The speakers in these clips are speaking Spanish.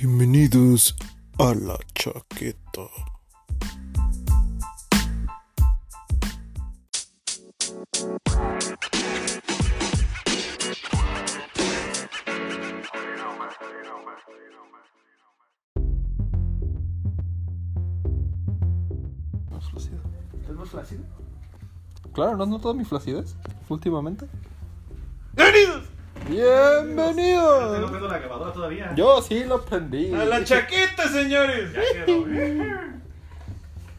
Bienvenidos a la chaqueta. Más flácido. ¿Estás más flácido? Claro, ¿no has notado mi flacidez últimamente? ¡Bienvenidos! ¡Bienvenidos! rompiendo la grabadora todavía. Yo sí lo prendí. ¡A la chaqueta, señores! Ya quedó.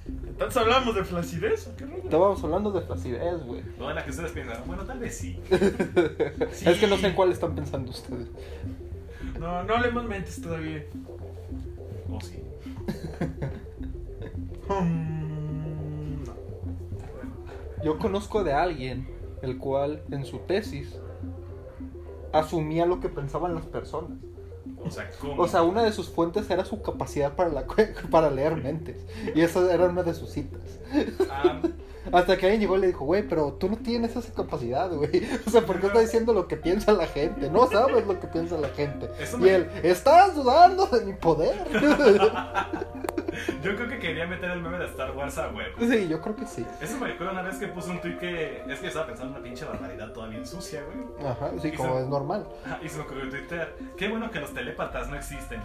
Entonces hablamos de flacidez. ¿o ¿Qué rollo? Estábamos hablando de flacidez, güey. Toda la que ustedes piensan, bueno, tal vez sí. Es que no sé en cuál están pensando ustedes. No, no hablemos mentes todavía. O sí. No. Yo conozco de alguien el cual en su tesis asumía lo que pensaban las personas. O sea, ¿cómo? O sea, una de sus fuentes era su capacidad para, la, para leer mentes. Y esa era una de sus citas. Ah, Hasta que alguien llegó y le dijo, güey, pero tú no tienes esa capacidad, güey. O sea, ¿por qué estás diciendo lo que piensa la gente? No sabes lo que piensa la gente. Eso Y me- él, estás dudando de mi poder. yo creo que quería meter el meme de Star Wars a huevo. Sí, yo creo que sí. Eso me recuerda una vez que puse un tweet que. Es que estaba pensando en una pinche barbaridad toda bien sucia, güey. Ajá, sí, Y como se- es normal. Y se me ocurrió en Twitter. Qué bueno que los telépatas no existen.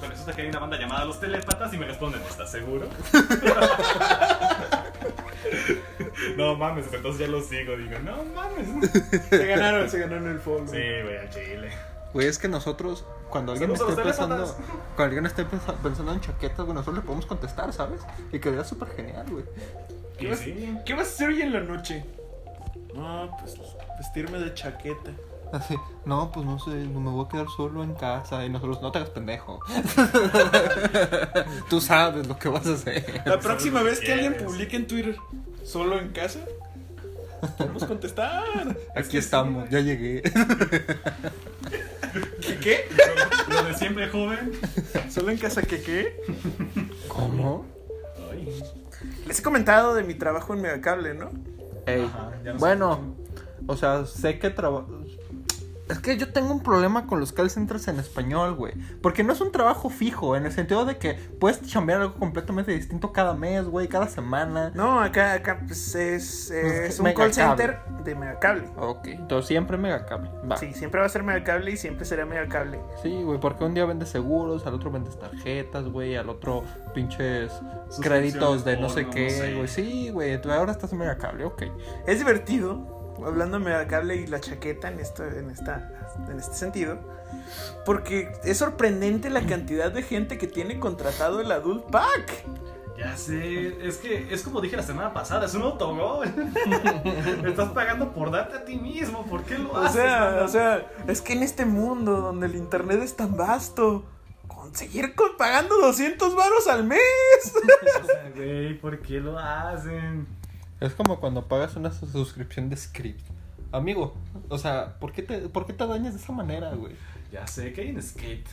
Pero resulta que hay una banda llamada Los Telépatas y me responden, ¿estás seguro? no mames, entonces ya lo sigo. Digo, no mames. Se ganaron, se ganaron el follow. Sí, güey, al chile. Güey, es que nosotros, cuando alguien esté pensando, cuando alguien esté pensa- pensando en chaquetas, güey, nosotros le podemos contestar, ¿sabes? Y quedaría súper genial, güey. ¿Qué, vas, sí. ¿Qué vas a hacer hoy en la noche? No, pues vestirme de chaqueta. Así, no, pues no sé, no me voy a quedar solo en casa. Y nosotros, no te hagas pendejo. Tú sabes lo que vas a hacer. La próxima vez que alguien publique en Twitter solo en casa, podemos contestar. Aquí estamos, ya llegué. ¿Qué qué? Lo de siempre joven. ¿Solo en casa qué qué? ¿Cómo? Ay. Les he comentado de mi trabajo en Megacable, ¿no? Ey, Ajá, ya no sé. bueno, o sea, sé que trabajo. Es que yo tengo un problema con los call centers en español, güey. Porque no es un trabajo fijo, en el sentido de que puedes chambear algo completamente distinto cada mes, güey, cada semana. No, acá, acá pues, es, es un Megacable. call center de Megacable. Ok, entonces siempre mega cable. Va. Sí, siempre va a ser Megacable y siempre será Megacable. Sí, güey, porque un día vendes seguros, al otro vendes tarjetas, güey, al otro pinches créditos de no sé qué, no sé. güey. Sí, güey, tú ahora estás en mega cable, ok. Es divertido, hablando de Megacable y la chaqueta en, esto, en, esta, en este sentido, porque es sorprendente la cantidad de gente que tiene contratado el Adult Pack. Ya sé, es que es como dije la semana pasada, es un autogol. Estás pagando por darte a ti mismo, ¿por qué lo O haces? sea, o sea, es que en este mundo donde el internet es tan vasto, conseguir con- pagando 200 varos al mes. O sea, güey, ¿por qué lo hacen? Es como cuando pagas una su- suscripción de script. Amigo, o sea, ¿por qué te, por qué te dañas de esa manera, güey? Ya sé que hay en Skate.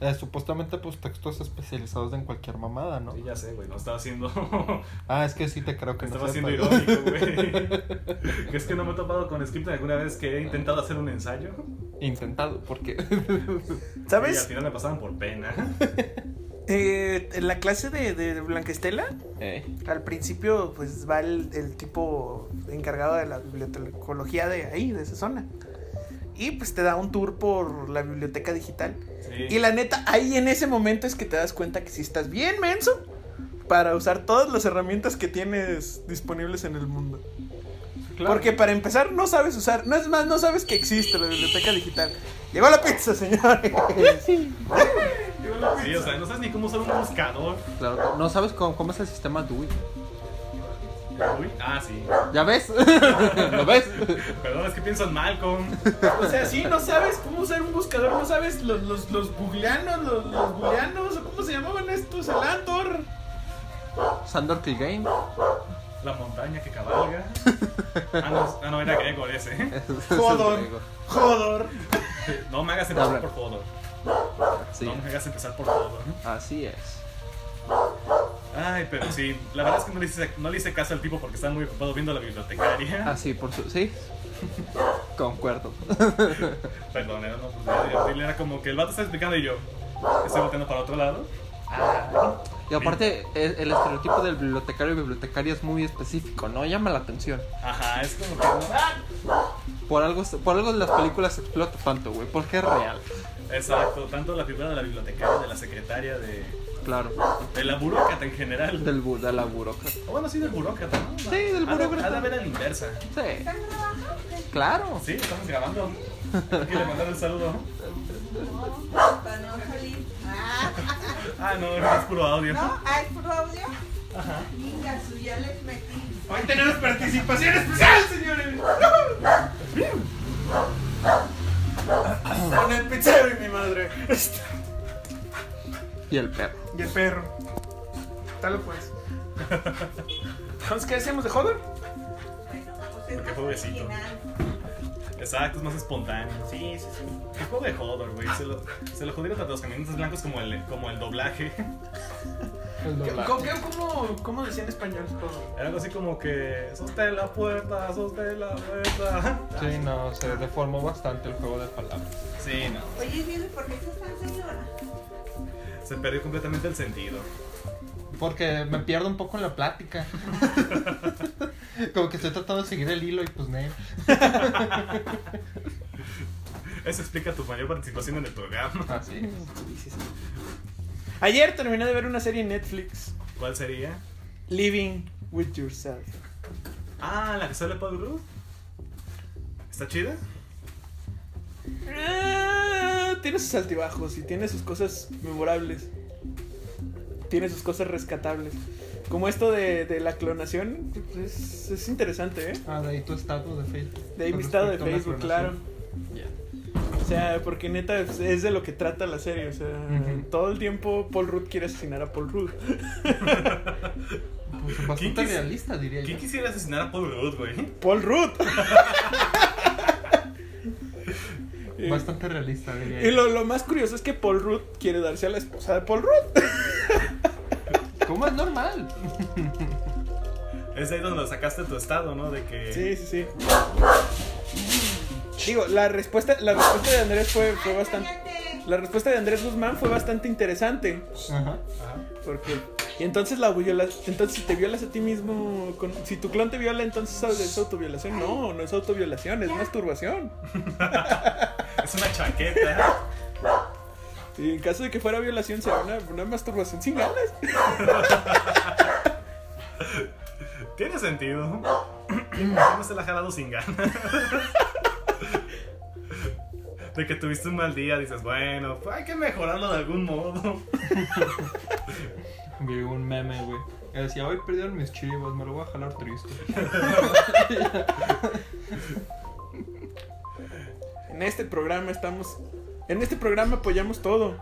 Eh, supuestamente, pues, textos especializados en cualquier mamada, ¿no? Sí, ya sé, güey, no estaba haciendo. Ah, es que sí te creo que no estaba siendo irónico, güey. que es que no me he topado con script alguna vez que he intentado hacer un ensayo. Intentado, porque... Y al ¿Sabes? final me pasaban por pena. Eh, en la clase de, de Blanquestela, Eh, al principio, pues va el, el tipo encargado de la bibliotecología de ahí, de esa zona. Y pues te da un tour por la biblioteca digital. Sí. Y la neta, ahí en ese momento es que te das cuenta que si estás bien menso para usar todas las herramientas que tienes disponibles en el mundo. Claro. Porque para empezar no sabes usar, no es más, no sabes que existe la biblioteca digital. Llegó la pizza, señores. Sí, o sea, no sabes ni cómo usar un buscador. claro, no sabes cómo, cómo es el sistema DUI. Uy, ah, sí. ¿Ya ves? ¿Lo ves? Perdón, es que pienso en Malcolm. O sea, sí, no sabes cómo usar un buscador, no sabes los, los, los googleanos, los, los booleanos, cómo se llamaban estos, el Antor. Sandor Clegane. La montaña que cabalga. Ah, no, ah, no era griego ese. Jodor. Jodor. No me hagas empezar Habla. por Jodor. Sí, No me hagas empezar por Jodor. así es. Ay, pero sí, la verdad es que no le hice, no le hice caso al tipo porque estaba muy ocupado viendo a la bibliotecaria. Así, por su... Sí. Concuerdo. Perdón, era, era- como que el vato estaba explicando y yo. Estoy volteando para otro lado. Y aparte, el, el estereotipo del bibliotecario y bibliotecaria es muy específico, ¿no? Llama la atención. Ajá, es como que. Por algo, por algo las películas se explota tanto, güey, porque es real. Exacto, tanto la figura de la bibliotecaria, de la secretaria, de, Claro. de la burócrata en general. Del bu- de la burócrata. O bueno, sí, del burócrata, ¿no? Sí, del burócrata. Ha de haber a la inversa. Sí. Claro. Sí, estamos grabando. Aquí le mandaron un saludo. Para no salir. Ah, Ah, no, es puro audio. ¿No? ¿Ah, es puro audio? Venga, su ya les metí. Hoy tenemos participación especial, señores. Con el pizzero y mi madre. Este, Y el perro. Y el perro. Tal pues. Entonces, ¿qué hacemos de joder? Pues Porque más pobrecito. Exacto, es más espontáneo. Sí, sí, sí. ¿Qué juego de Hodor, güey? Se lo, se lo jodieron tanto los caminantes blancos como el, como el doblaje. ¿Cómo, cómo, cómo decía en español? Era algo así como que. Sostén la puerta, sostén la puerta. Sí, no, se deformó bastante el juego de palabras. Sí, no. Oye, ¿por qué estás tan señora? Se perdió completamente el sentido. Porque me pierdo un poco en la plática. Como que estoy tratando de seguir el hilo y pues no. Eso explica tu mayor participación en el programa. Así. Ayer terminé de ver una serie en Netflix. ¿Cuál sería? Living with Yourself. Ah, la que sale Paul Rudd. ¿Está chida? Ah, tiene sus altibajos y tiene sus cosas memorables. Tiene sus cosas rescatables. Como esto de, de la clonación, pues, es, es interesante, ¿eh? Ah, de ahí tu estado de Facebook. De ahí mi estado de Facebook, claro. Ya. O sea, porque neta es, es de lo que trata la serie. O sea, todo el tiempo Paul Rudd quiere asesinar a Paul Rudd. Pues bastante ¿Quién realista, diría ¿Quién yo. quisiera asesinar a Paul Rudd, güey? ¡Paul Rudd! Y- Bastante realista, diría Y yo. lo, lo más curioso es que Paul Rudd quiere darse a la esposa de Paul Rudd. ¿Cómo es normal? Es ahí donde lo sacaste tu estado, ¿no? De que. Sí, sí, sí. Digo, la respuesta, la respuesta de Andrés fue, fue bastante. La respuesta de Andrés Guzmán fue bastante interesante. Ajá. Ajá. Porque. Y entonces la viola, entonces si te violas a ti mismo, con- si tu clon te viola, entonces es autoviolación. No, no es autoviolación, es masturbación. Es una chaqueta. Y en caso de que fuera violación, sería una, una masturbación sin ganas. Tiene sentido. ¿Cómo se la ha jalado sin ganas? De que tuviste un mal día, dices, bueno, pues hay que mejorarlo de algún modo. Vi un meme, güey. Que decía, hoy perdieron mis chivas, me lo voy a jalar triste. En este programa estamos. En este programa apoyamos todo.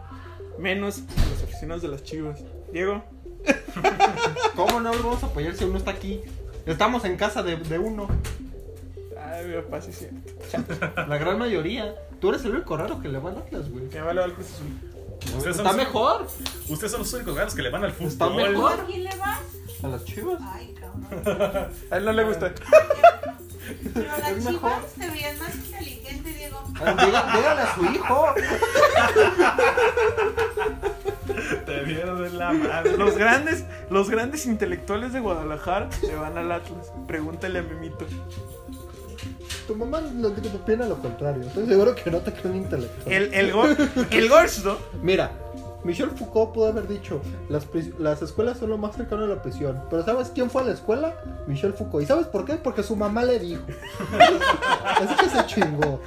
Menos a los aficionados de las chivas. Diego. ¿Cómo no lo vamos a apoyar si uno está aquí? Estamos en casa de, de uno. Ay, mi papá, sí, sí. La gran mayoría. Tú eres el único raro que le va al Atlas, güey. Que vale al Cruz Azul. Ustedes son Está los- mejor. Ustedes son los únicos gatos que le van al fútbol. Está mejor. ¿A quién le vas? A las chivas. Ay, cabrón. A él no le gusta. Pero las Es mejor. chivas te veían más inteligente, Diego. Ah, diga- Dígale a su hijo. Te vieron en la madre. Los grandes, los grandes intelectuales de Guadalajara se van al Atlas. Pregúntale a Memito. Tu mamá lo opina lo contrario. Estoy seguro que no te cree un intelectual. El, el, go- el gordo. Mira, Michel Foucault pudo haber dicho: las, escuelas son lo más cercano a la prisión. Pero ¿sabes quién fue a la escuela? Michel Foucault. ¿Y sabes por qué? Porque su mamá le dijo. Así que se chingó.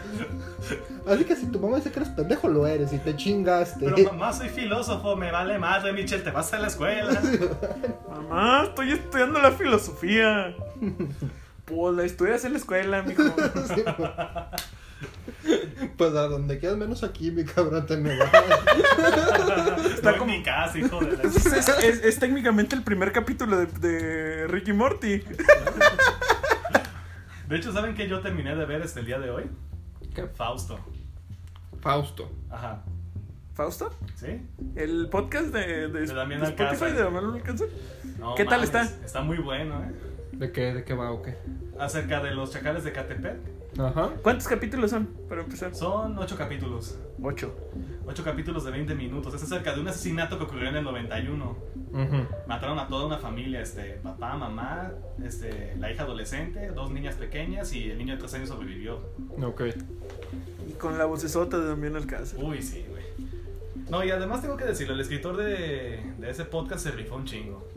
Así que si tu mamá dice que eres pendejo, lo eres y te chingaste. Pero mamá, soy filósofo, me vale madre, Michelle, te vas a la escuela. Mamá, estoy estudiando la filosofía. Pues la estudias en la escuela, mijo. Sí, pues a donde quieras, menos aquí, mi cabrón, te me vas. Está como- en mi casa, hijo de la... Es, es- es- es técnicamente el primer capítulo de, de Ricky Morty. De hecho, ¿saben que yo terminé de ver este el día de hoy? ¿Qué? Fausto. Fausto. Ajá. ¿Fausto? ¿Sí? El podcast de, de, De Damián de Spotify Alcázar. de Damián Alcázar. No ¿Qué tal está? Está muy bueno, ¿eh? ¿De qué, de qué va o qué? acerca de los chacales de Catepec. Ajá. ¿Cuántos capítulos son, para empezar? Son ocho capítulos. Ocho. Ocho capítulos de 20 minutos. Es acerca de un asesinato que ocurrió en el 91. Ujú. Mataron a toda una familia, este, papá, mamá, este, la hija adolescente, dos niñas pequeñas y el niño de tres años sobrevivió. Ok. Y con la vocesota de Damián Alcázar. Uy, sí, güey. No, y además tengo que decirlo, el escritor de, de ese podcast se rifó un chingo.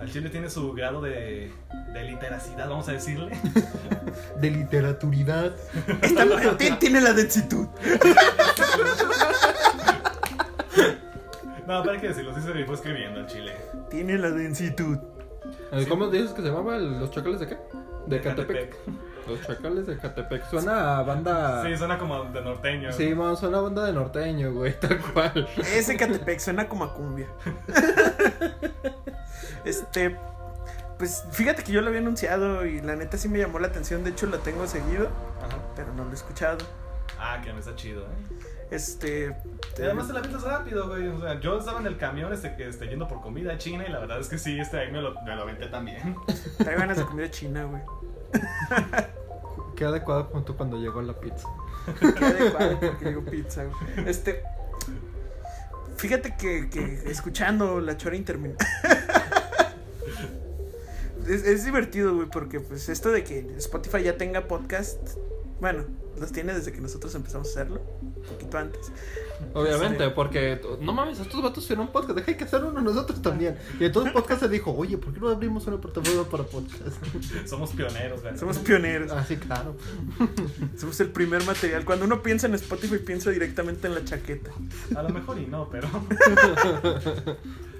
Al chile tiene su grado de, de literacidad, vamos a decirle. De literaturidad. Esta t- tiene la densitud. No, para que decirlo, sí se rifó escribiendo al chile. Tiene la densitud. Eh, ¿Cómo dices que se llamaba el- los chacales de qué? De Catepec. Catepec. Los chacales de Catepec. Suena a banda. Sí, suena como de norteño. Sí, man, suena a banda de norteño, güey, tal cual. Ese Catepec suena como a cumbia. este. Pues fíjate que yo lo había anunciado y la neta sí me llamó la atención. De hecho, lo tengo seguido, Ajá. pero no lo he escuchado. Ah, que me está chido, eh. Este. Y además te la piensas rápido, güey. O sea, yo estaba en el camión este, que, este, yendo por comida china y la verdad es que sí, este ahí me lo, me lo aventé también. Trae ganas de comida china, güey. Qué adecuado junto cuando llegó la pizza. Qué adecuado porque digo pizza. Este. Fíjate que, que escuchando la chora interminable. es, es divertido, güey, porque pues esto de que Spotify ya tenga podcast. Bueno, los tiene desde que nosotros empezamos a hacerlo. Un poquito antes. Obviamente, Sí. porque no mames, estos vatos hicieron un podcast, deja que hacer uno nosotros también. Y entonces el podcast se dijo, oye, ¿por qué no abrimos una plataforma para podcast? Somos pioneros, güey. Somos pioneros. Ah, sí, claro. Somos el primer material. Cuando uno piensa en Spotify, piensa directamente en la chaqueta. A lo mejor y no, pero.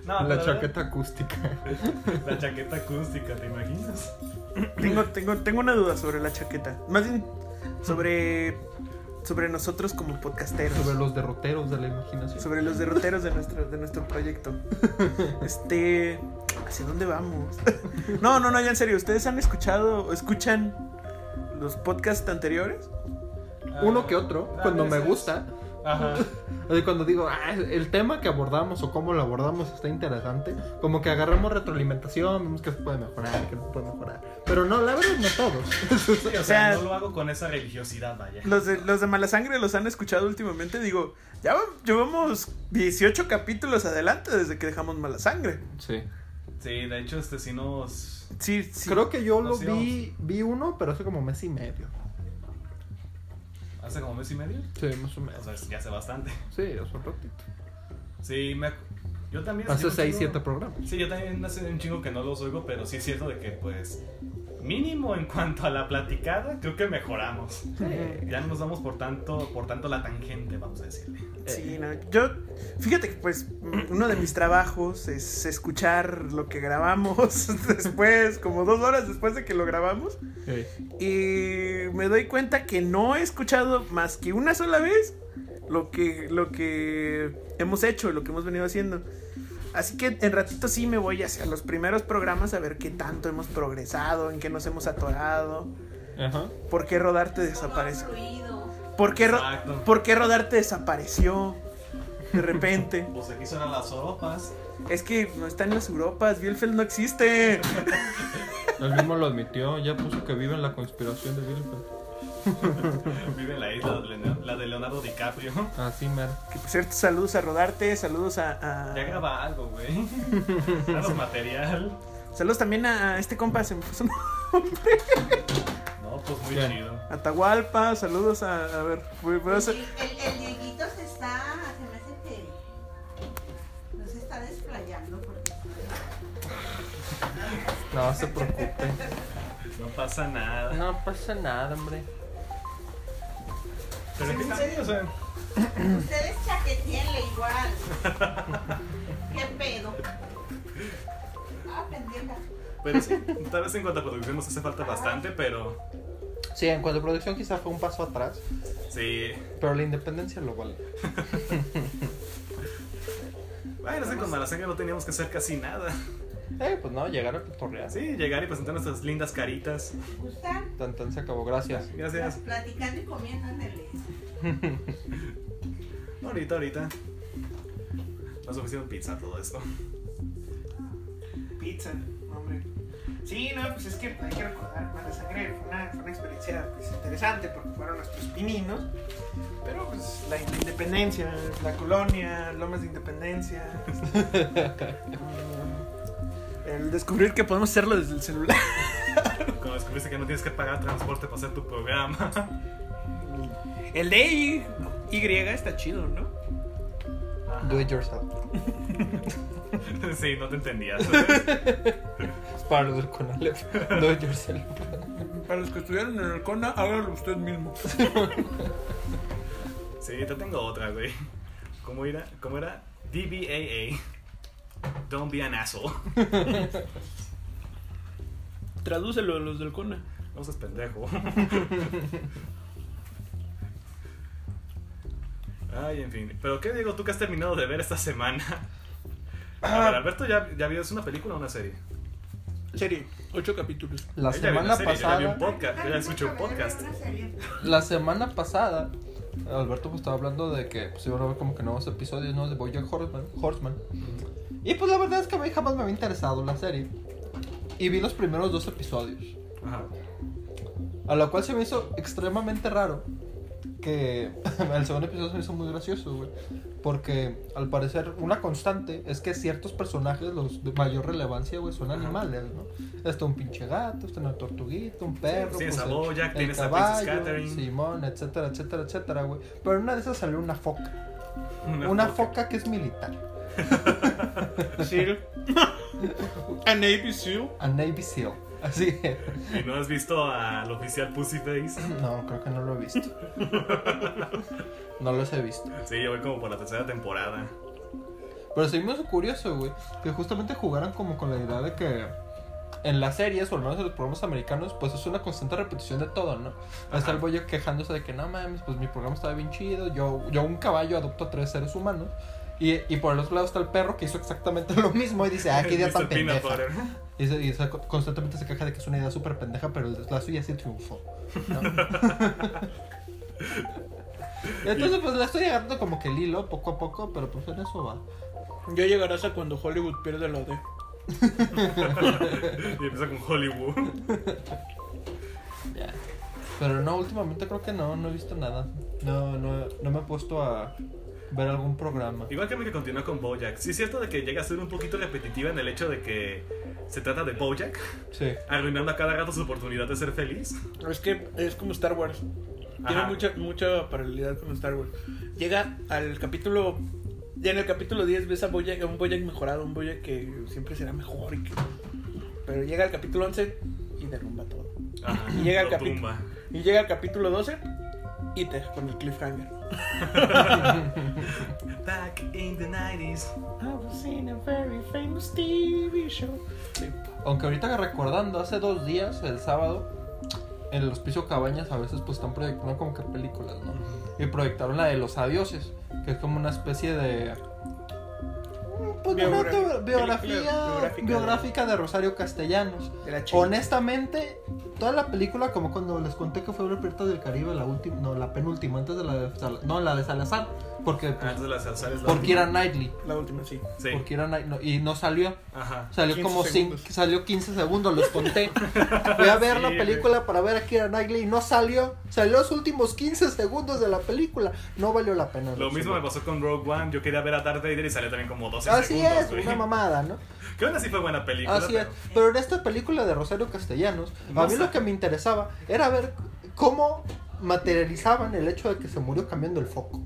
No, la pero chaqueta acústica. La chaqueta acústica, ¿te imaginas? Tengo, tengo, tengo una duda sobre la chaqueta. Más bien, sobre. Sobre nosotros como podcasteros. Sobre los derroteros de la imaginación. sobre los derroteros de nuestro, de nuestro proyecto. Este. ¿Hacia dónde vamos? No, no, no, ya en serio. ¿Ustedes han escuchado o escuchan los podcasts anteriores? Uno que otro, Ah, cuando me gusta. Ajá. O sea, cuando digo, ah, el tema que abordamos o cómo lo abordamos está interesante, como que agarramos retroalimentación, vemos que se puede mejorar, que no se puede mejorar. Pero no, la verdad no todos. Sí, o sea, sea- no lo hago con esa religiosidad, vaya. Los de, los de Mala Sangre los han escuchado últimamente. Digo, ya va- llevamos 18 capítulos adelante desde que dejamos Mala Sangre. Sí. Sí, de hecho, este sí nos. Sí, sí. Creo que yo lo vi, vi uno, pero hace como mes y medio. Hace como mes y medio. Sí, más o O menos. sea, ya hace bastante. Sí, hace un ratito. Sí, me. Yo también. Hace yo un 6, chingo- 7 programas. Sí, yo también hace un chingo que no los oigo, pero sí es cierto de que, pues. Mínimo en cuanto a la platicada, creo que mejoramos. Ya no nos vamos por tanto, por tanto la tangente, vamos a decirle. Sí, no, yo, fíjate que pues uno de mis trabajos es escuchar lo que grabamos después, como dos horas después de que lo grabamos, y me doy cuenta que no he escuchado más que una sola vez lo que, lo que hemos hecho, lo que hemos venido haciendo. Así que en ratito sí me voy hacia los primeros programas a ver qué tanto hemos progresado, en qué nos hemos atorado, Ajá. por qué rodarte ¿Cómo ha desapareció. ¿Por qué, ro- Exacto. ¿Por qué rodarte desapareció? De repente. Pues aquí suenan las sopas. Es que no está en las Europas, Bielfeld no existe. Él mismo lo admitió, ya puso que vive en la conspiración de Bielefeld. Vive en la isla de Leonardo, la de Leonardo DiCaprio. Así, mero. Que por cierto, saludos a Rodarte, saludos a. a- Ya graba algo, güey. Danos material. Saludos también a este compa, se me puso un- No, pues muy Bien. chido. Atahualpa, saludos a. A ver, voy, voy a hacer- El, el, el Dieguito se está, se me hace que no se está desplayando porque No se preocupe. No pasa nada. No pasa nada, hombre. Pero en serio, o sea, ustedes chaquetenle igual. ¿Qué pedo? Ah, pendeja. pero sí, tal vez en cuanto a producción nos hace falta bastante, pero Sí, en cuanto a producción quizá fue un paso atrás, sí. pero la independencia lo vale. Ay, no sé, con Malasenga no teníamos que hacer casi nada. Eh, pues no, llegar a cotorrear. Sí, llegar y presentar nuestras lindas caritas. ¿Gustan? Tan tan se acabó, gracias. Gracias. Platicando y comiendo. Ahorita, ahorita. Nos ofrecieron pizza todo esto. Pizza, hombre. Sí, no, pues es que hay que recordar, Mala Sangre fue una, fue una experiencia pues, interesante porque fueron nuestros pininos. Pero pues la independencia, la colonia, lomas de independencia. el descubrir que podemos hacerlo desde el celular. Como descubriste que no tienes que pagar transporte para hacer tu programa. El de Y, y está chido, ¿no? Do it yourself. Sí, no te entendías. Es para los del Conalep. Do it yourself. Para los que estudiaron en el CONA, háganlo usted mismo. Sí, te tengo otra, güey. ¿Cómo era? ¿Cómo era? DBAA. Don't be an asshole. Tradúcelo a los del CONA. No seas pendejo. Ay, en fin. ¿Pero qué digo tú que has terminado de ver esta semana? A ver, Alberto ya, ya vio, ¿es una película o una serie? Serie, ocho capítulos. La Ella vio semana una serie, yo ya vi un pasada. podcast, yo ya escuché un podcast. La semana pasada. Alberto pues estaba hablando de que pues iban a ver como que nuevos episodios ¿no? de Bojack Horseman, Horseman. Y pues la verdad es que a mí jamás me había interesado la serie. Y vi los primeros dos episodios. Ajá. A lo cual se me hizo extremadamente raro que el segundo episodio se me hizo muy gracioso, güey. Porque al parecer una constante es que ciertos personajes, los de mayor relevancia, güey, son Ajá. animales, ¿no? Está un pinche gato, está una tortuguita, un perro. tienes pues, el- el caballo. Simón, etcétera, etcétera, etcétera, güey. Pero en una de esas salió una foca. Una, foca que es militar. Seal. A Navy Seal. A Navy SEAL. Así que, ¿Y no has visto al oficial Pussyface? no, creo que no lo he visto. No los he visto. Sí, yo voy como por la tercera temporada. Pero sí me hizo curioso, güey, que justamente jugaran como con la idea de que en las series, o al menos en los programas americanos, pues es una constante repetición de todo, ¿no? Hasta el bollo quejándose de que no mames, pues mi programa estaba bien chido, yo, yo un caballo adopto a tres seres humanos. Y, y por el otro lado está el perro que hizo exactamente lo mismo y dice, ah, qué idea tan pendeja. Y, se- y se- constantemente se queja de que es una idea súper pendeja, pero el- la suya sí triunfó. ¿no? Entonces, pues la estoy agarrando como que el hilo, poco a poco, pero pues en eso va. Ya llegarás a cuando Hollywood pierde la D. Y empieza con Hollywood. Ya. Pero no, últimamente creo que no, no he visto nada. No, no, no me he puesto a ver algún programa. Igual que mí que continúa con Bojack. Sí es cierto de que llega a ser un poquito repetitiva en el hecho de que se trata de Bojack Sí. arruinando a cada rato su oportunidad de ser feliz. Es que es como Star Wars. Tiene mucha, mucha paralelidad con Star Wars. Llega al capítulo. Ya en el capítulo 10 ves a, Bojack, un Bojack mejorado, un Bojack que siempre será mejor. Y que, pero llega al capítulo 11 y derrumba todo. Ajá, Y llega lo capítulo. Y llega al capítulo 12 y te con el cliffhanger. Back in the 90s. I was in a very famous TV show. Sí. Aunque ahorita recordando, hace dos días, el sábado, en el hospicio Cabañas a veces pues están proyectando como que películas, ¿no? Y proyectaron la de Los Adioses, que es como una especie de... Pues Biogra- biografía biográfica biográfica de Rosario Castellanos. De. Honestamente, toda la película, como cuando les conté que fue el Piratas del Caribe, la última, no, la penúltima, antes de la de no, la de Salazar, porque, pues, Antes de las salsales. porque era Knightley, La última, sí. Sí. porque era Knight- no, y no salió, Ajá. salió 15 como cinco, salió 15 segundos, los conté. Voy a ver Sí, la güey. película para ver a Kira Knightley y no salió, salió los últimos 15 segundos de la película, no valió la pena. Lo mismo me pasó con Rogue One. Yo quería ver a Darth Vader y salió también como 12 Así segundos. es, güey. una mamada, ¿no? Que aún así fue buena película. Así es. pero- Pero en esta película de Rosario Castellanos, No a mí sé. lo que me interesaba era ver cómo materializaban el hecho de que se murió cambiando el foco.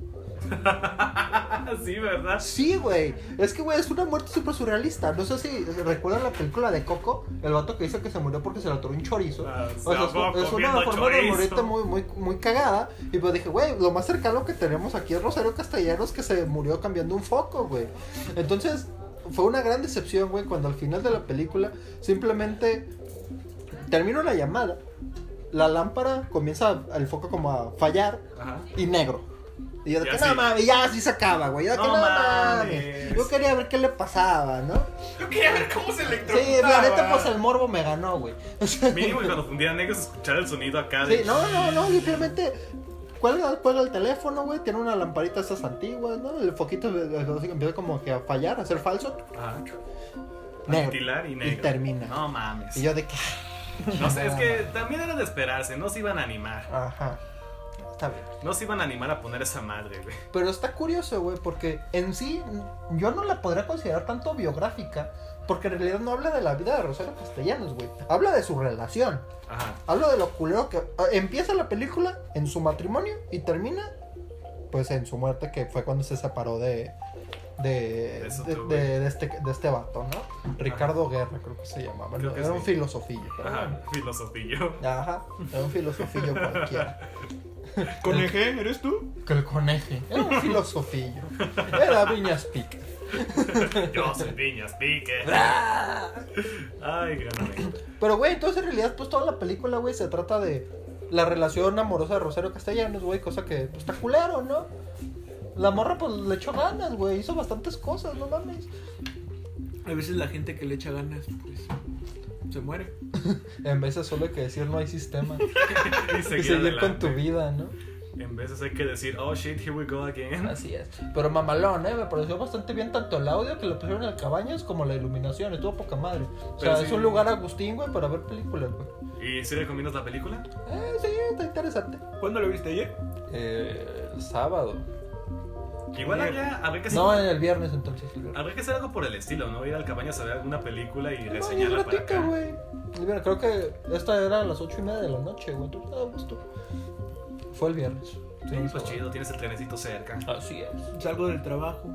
sí, ¿verdad? Sí, güey. Es que, güey, es una muerte súper surrealista. No sé si recuerdan la película de Coco, el vato que dice que se murió porque se le atoró un chorizo. Ah, o sea, es, una forma de morirte muy, muy, muy cagada. Y pues dije, güey, lo más cercano que tenemos aquí es Rosario Castellanos que se murió cambiando un foco, güey. Entonces, fue una gran decepción, güey, cuando al final de la película simplemente termino la llamada. La lámpara comienza el foco como a fallar Ajá. y negro. Y yo de Y que no mames, ya así se acaba, güey. Yo de que No no mames. mames. Yo quería ver qué le pasaba, ¿no? Yo quería ver cómo se Sí, electrocutaba. la neta, pues el morbo me ganó, güey. O sea, Mínimo que cuando fundieran negros escuchar el sonido acá de. Sí, no, no, no, simplemente cuelga, cuelga el teléfono, güey, tiene una lamparita esas antiguas, ¿no? El foquito empieza como que a fallar, a ser falso. Ajá. negro. Y negro. termina. No mames. Y yo de que. No sé, es que también era de esperarse, no se iban a animar. Ajá. Está bien. No se iban a animar a poner esa madre, güey. Pero está curioso, güey, porque en sí yo no la podría considerar tanto biográfica, porque en realidad no habla de la vida de Rosario Castellanos, güey. Habla de su relación. Ajá. Habla de lo culero que... ah, Empieza la película en su matrimonio y termina, pues, en su muerte, que fue cuando se separó de... De, de, este, de este vato, ¿no? Ricardo Guerra, creo que se llamaba. Era sí. un filosofillo. bueno. Ajá, filosofillo. Ajá, era un filosofillo cualquiera. Coneje, ¿eres tú? Que el coneje. Era un filosofillo. Era Viñas Pique. Yo soy piñas, pique. Ay, gran amigo. Pero, güey, entonces en realidad, pues toda la película, güey, se trata de la relación amorosa de Rosario Castellanos, güey, cosa que pues, está culero, ¿no? La morra, pues le echó ganas, güey, hizo bastantes cosas, no mames. A veces la gente que le echa ganas, pues, se muere. En vez de solo hay que decir no hay sistema. Y y seguir, con tu vida, ¿no? En veces hay que decir, oh shit, here we go again. Así es. Pero mamalón, ¿eh? Me pareció bastante bien tanto el audio que le pusieron en el cabañas como la iluminación. Estuvo poca madre. O sea, es un lugar agustín, güey, para ver películas, güey. ¿Y si recomiendas la película? Eh, sí, está interesante. ¿Cuándo lo viste ayer? Eh, el sábado. Igual habría, habría que hacer, No, en el viernes entonces. el viernes. habría que hacer algo por el estilo, ¿no? Ir al cabañas a ver alguna película y No, y es reseñarla para ratito, acá. güey. Creo que esta era a las ocho y media de la noche, güey. Entonces, a gusto. Fue el viernes. Sí, el pues chido, tienes el trenecito cerca. Así es. Salgo del trabajo.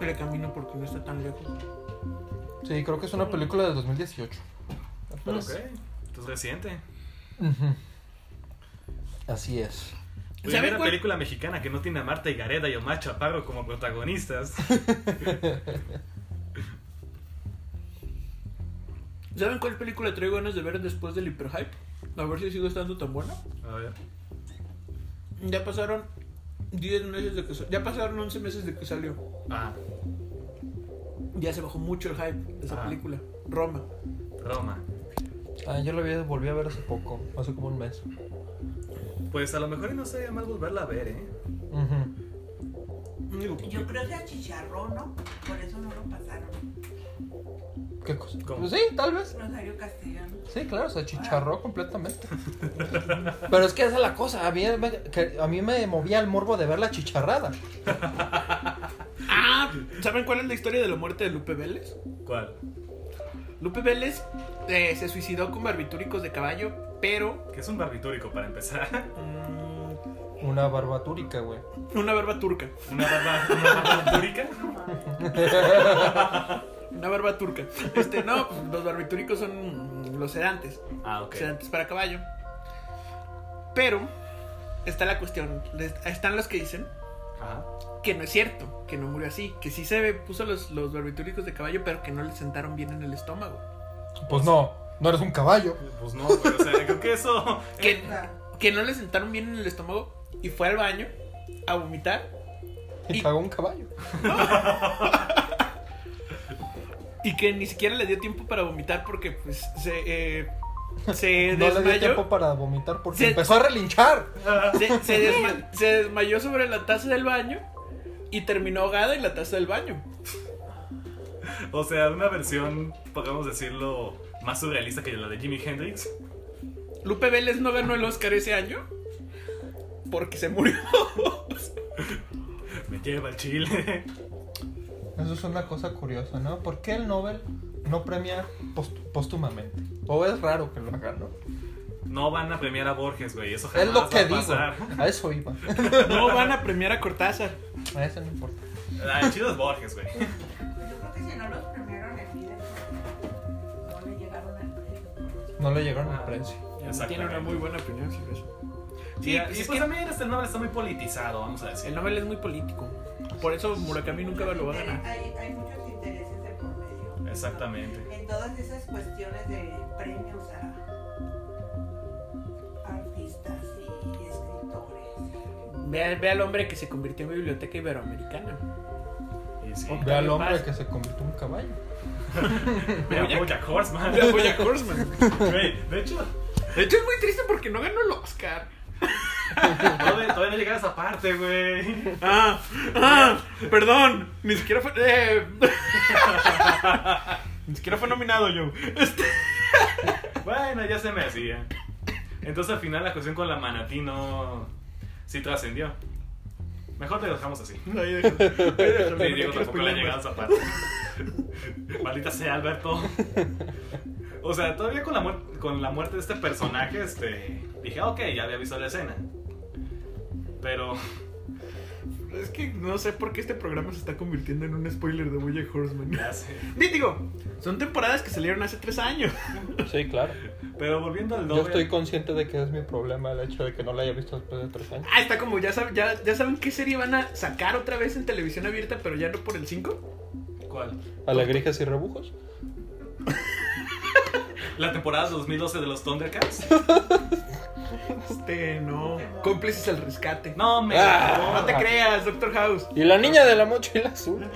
Le camino porque no está tan lejos. Sí, creo que es una película del 2018. Ok, entonces reciente. Ujú. Así es. Voy a ¿Saben ver una cuál- película mexicana que no tiene a Marta y Gareda y Omar Chaparro como protagonistas. ¿Saben cuál película traigo ganas de ver después del hiperhype? A ver si sigue estando tan buena. A ver. Ya pasaron 10 meses de que Ya pasaron 11 meses de que salió. Ah, Ya se bajó mucho el hype de esa Ah. película. Roma. Roma. Ah, yo la vi, volví a ver hace poco, hace como un mes. Pues a lo mejor y no sería mal volverla a ver, ¿eh? Digo, Yo creo que achicharró, ¿no? Por eso no lo pasaron. ¿Qué cosa? ¿Cómo? Pues sí, tal vez. Rosario Castellano. Sí, claro, se chicharró completamente. Pero es que esa es la cosa. A mí, me, que a mí me movía el morbo de ver la chicharrada. Ah, ¿saben cuál es la historia de la muerte de Lupe Vélez? ¿Cuál? Lupe Vélez eh, se suicidó con barbitúricos de caballo, pero Que es un barbitúrico para empezar. mm, Una barbatúrica, güey. una barba turca. Una barba, una barba. Una barba turca. Este, no, pues, los barbitúricos son los sedantes. Ah, ok. Sedantes para caballo. Pero está la cuestión. Están los que dicen Ajá. que no es cierto, que no murió así, que sí se puso los, los barbitúricos de caballo, pero que no le sentaron bien en el estómago. Pues no, no eres un caballo. Pues no, pero o sea, creo que eso. Que, que no le sentaron bien en el estómago y fue al baño a vomitar Y Y- cagó un caballo. y que ni siquiera le dio tiempo para vomitar porque pues se, eh, se No le dio desmayó. tiempo para vomitar porque empezó a relinchar. Se, se desma- se desmayó sobre la taza del baño y terminó ahogada en la taza del baño. O sea, una versión, podemos decirlo, más surrealista que la de Jimi Hendrix. Lupe Vélez no ganó el Oscar ese año porque se murió. Me lleva al chile. Eso es una cosa curiosa, ¿no? ¿Por qué el Nobel no premia post- póstumamente? O es raro que lo hagan, ¿no? No van a premiar a Borges, güey. Eso jamás Es lo que va a digo. pasar. A eso iba. No van a premiar a Cortázar. A eso no importa. El chido es Borges, güey. No le llegaron Ah. al precio. Tiene una muy buena opinión sobre eso. Sí, Sí, y pues es pues que también este Nobel está muy politizado, vamos a decir. el Nobel es muy político. Por eso Murakami nunca lo va a ganar. Hay, hay muchos intereses de por medio. Exactamente. En todas esas cuestiones de premios a artistas y escritores. Ve, ve al hombre que se convirtió en biblioteca iberoamericana. Y sí. Ve al hombre Paz. que se convirtió en un caballo. Ve a Bojack Horseman. Ve a Bojack Horseman. Güey, de hecho, De hecho es muy triste porque no ganó el Oscar. Todavía, todavía no llega a esa parte, güey. Ah, ah, perdón. Ni siquiera fue. eh, Ni siquiera fue nominado yo. Este. Bueno, ya se me hacía. Entonces al final la cuestión con la manatí no. Sí trascendió. Mejor te lo dejamos así. Ahí déjalo, ahí quiero tampoco le parte. Maldita sea, Alberto. O sea, todavía con la, muer- con la muerte de este personaje, este. Dije, ok, ya había visto la escena. Pero. Es que no sé por qué este programa se está convirtiendo en un spoiler de Bojack Horseman. Ya sé. Di- Digo, son temporadas que salieron hace tres años. Sí, claro. Pero volviendo al Yo doble. estoy consciente de que es mi problema el hecho de que no la haya visto después de tres años. Ah, está como ya, sab- ya, ya saben qué serie van a sacar otra vez en televisión abierta, pero ya no por el 5. ¿Cuál? Alegrijas y rebujos. La temporada 2012 de los Thundercats. Este, no. Cómplices al rescate. No, me. Ah. No te creas, Doctor House. Y la niña de la mochila azul.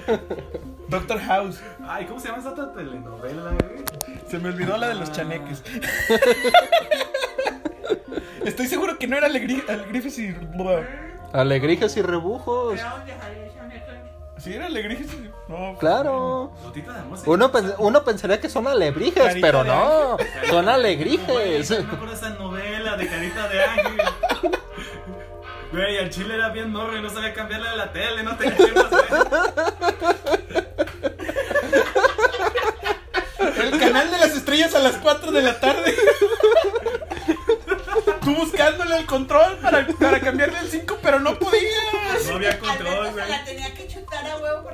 Doctor House. Ay, ¿cómo se llama esa otra telenovela, güey? Se me olvidó la de los chaneques. Estoy seguro que no era Alegri Alegrifes y. Alegrijas y rebujos. ¿Pero dónde? Sí, era Alegrifes y. No. Claro. De amor. Uno, uno pensaría que son alebrijes, Carita pero no. Son yo me acuerdo de esa novela de Carita de Ángel. Güey, el chile era bien morro y no sabía cambiarle a la tele, no tenía que El canal de las estrellas a las 4 de la tarde. Tú buscándole el control para, para cambiarle el 5, pero no podías. No había control, güey. se la tenía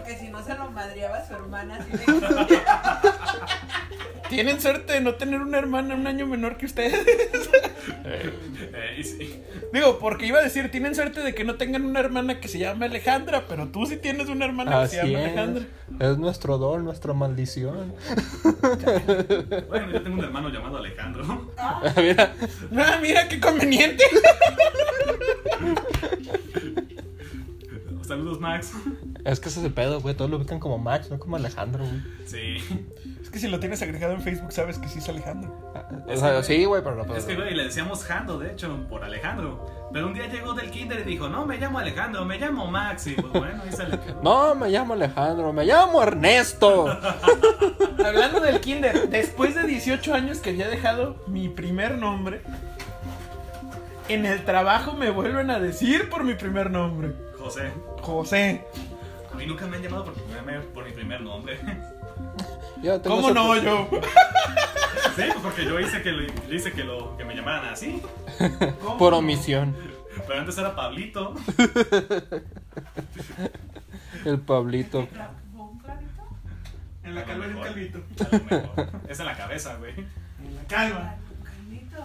porque si no se lo madreaba su hermana. Así de... Tienen suerte de no tener una hermana un año menor que ustedes. Eh, sí. Digo, porque iba a decir, tienen suerte de que no tengan una hermana que se llame Alejandra, pero tú sí tienes una hermana Así que se llama es. Alejandra. Es nuestro don, nuestra maldición. Bueno, yo tengo un hermano llamado Alejandro. Mira, Ah, mira qué conveniente. Saludos, Max. Es que ese es el pedo, güey. Todos lo ubican como Max, no como Alejandro, güey. Sí. Es que si lo tienes agregado en Facebook, sabes que sí es Alejandro. O sea, sí, güey, pero no Es que, güey, le decíamos Jando, de hecho, por Alejandro. Pero un día llegó del kinder y dijo, no, me llamo Alejandro, me llamo Max. Y pues bueno, ahí se le quedó. No, me llamo Alejandro, me llamo Ernesto. Hablando del kinder, después de 18 años que había dejado mi primer nombre, en el trabajo me vuelven a decir por mi primer nombre. José. José. A mí nunca me han llamado por, por mi primer nombre. Yo tengo ¿Cómo no yo? Sí, pues porque yo hice que, lo, yo hice que, lo, que me llamaran así. Por omisión. Pero antes era Pablito. El Pablito. ¿Un clavito? En la calva de un calvito. Es en la cabeza, güey. En la calva. Carlito.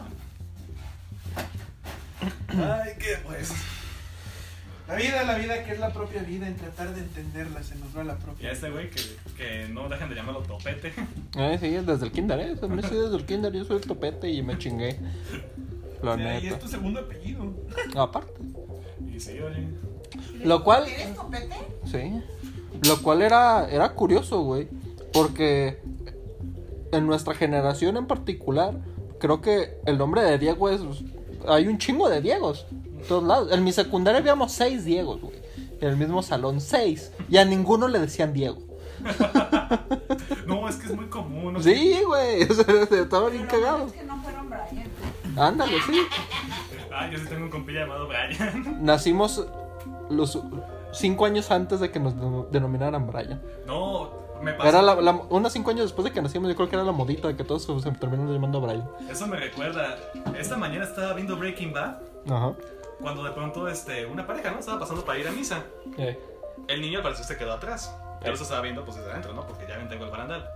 Ay, qué pues. La vida, la vida que es la propia vida, en tratar de entenderla se nos va la Y propia. a este güey que, que no dejan de llamarlo topete. Eh, sí, desde el kinder, eh. Me sí, desde el kinder. Yo soy el topete y me chingué. La Sí, y neta. es tu segundo apellido. Aparte. Y sí, oye. Lo cual- ¿Tienes copete? Sí. Lo cual era, era curioso, güey. Porque en nuestra generación en particular, creo que el nombre de Diego es. Hay un chingo de Diegos. En todos lados. En mi secundaria habíamos seis Diegos, güey. En el mismo salón, seis. Y a ninguno le decían Diego. No, es que es muy común. ¿no? Sí, güey. Estaba bien Pero cagado. Es que no fueron Brian. Ándale, sí. Ah, yo sí tengo un compilla llamado Brian. Nacimos los cinco años antes de que nos denom- denominaran Brian. No, me pasó. Era la, la- unos cinco años después de que nacimos, yo creo que era la modita de que todos se, se terminaron llamando Brian. Eso me recuerda. Esta mañana estaba viendo Breaking Bad. Ajá. Cuando de pronto este, una pareja, ¿no? Estaba pasando para ir a misa. Eh, El niño al parecer se quedó atrás. Yo los estaba viendo pues desde adentro, ¿no? Porque ya ven tengo el barandal.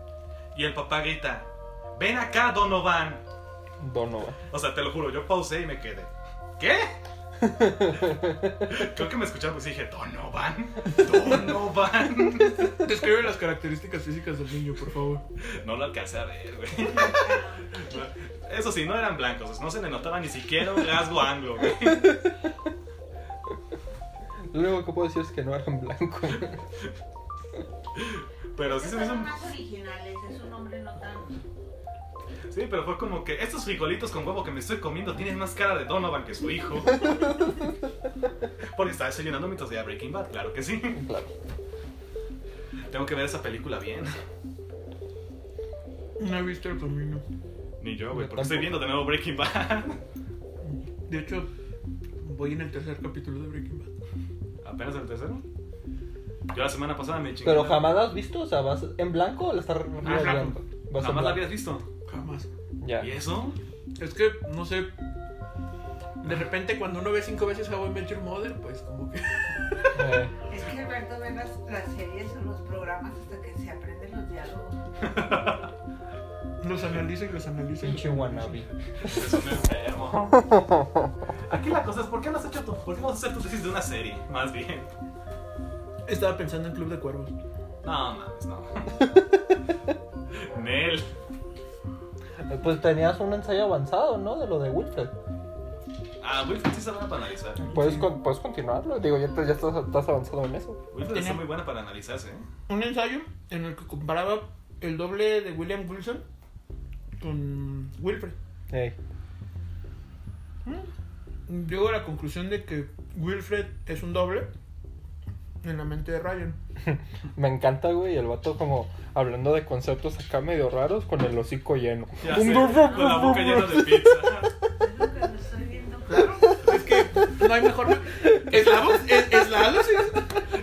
Y el papá grita, ven acá, Donovan. Donovan. O sea, te lo juro, yo pausé y me quedé. ¿Qué? Creo que me escucharon pues y dije, Donovan. Donovan. Describe las características físicas del niño, por favor. No lo alcancé a ver, güey. Eso sí, no eran blancos, no se le notaba ni siquiera un rasgo anglo, güey. Lo único que puedo decir es que no eran blancos. Pero sí se me hizo... Son más originales, es un hombre no tan. Sí, pero fue como que estos frijolitos con huevo que me estoy comiendo tienen más cara de Donovan que su hijo. Porque estaba desayunando mientras veía Breaking Bad, claro que sí. Claro. Tengo que ver esa película bien. No he visto el camino. Ni yo, güey, porque estoy viendo de nuevo Breaking Bad. De hecho, voy en el tercer capítulo de Breaking Bad. ¿Apenas el tercero? Yo la semana pasada me chingué. Pero jamás la has visto, o sea, vas en blanco o la estás ¿Jamás la habías visto? Jamás. Ya. ¿Y eso? Es que, no sé. De repente, cuando uno ve cinco veces How I Met Your Mother, pues como que. Eh, Es que Alberto ve las, las series o los programas hasta que se aprenden los diálogos. Los analiza y los analiza. pinche wannabe. Es un enfermo. Aquí la cosa es, ¿por qué no has hecho tu, por qué no vas a hacer tu tesis de una serie? Más bien. Estaba pensando en Club de Cuervos. No, mames, no. Nel. Pues tenías un ensayo avanzado, ¿no? De lo de Wilfred. Ah, Wilfred sí sabe para analizar. Puedes, con- puedes continuarlo. Digo, ya, te- ya estás, estás avanzado en eso. Wilfred Tenía- es muy buena para analizarse, ¿eh? Un ensayo en el que comparaba el doble de William Wilson con Wilfred. Ey. Llego a la conclusión de que Wilfred es un doble en la mente de Ryan. Me encanta, güey, el vato como hablando de conceptos acá medio raros con el hocico lleno. Ya sé, con la boca llena de pizza. Es lo que lo estoy viendo. Es que no hay mejor. ¿Eslavos? ¿Es- ¿Eslavos?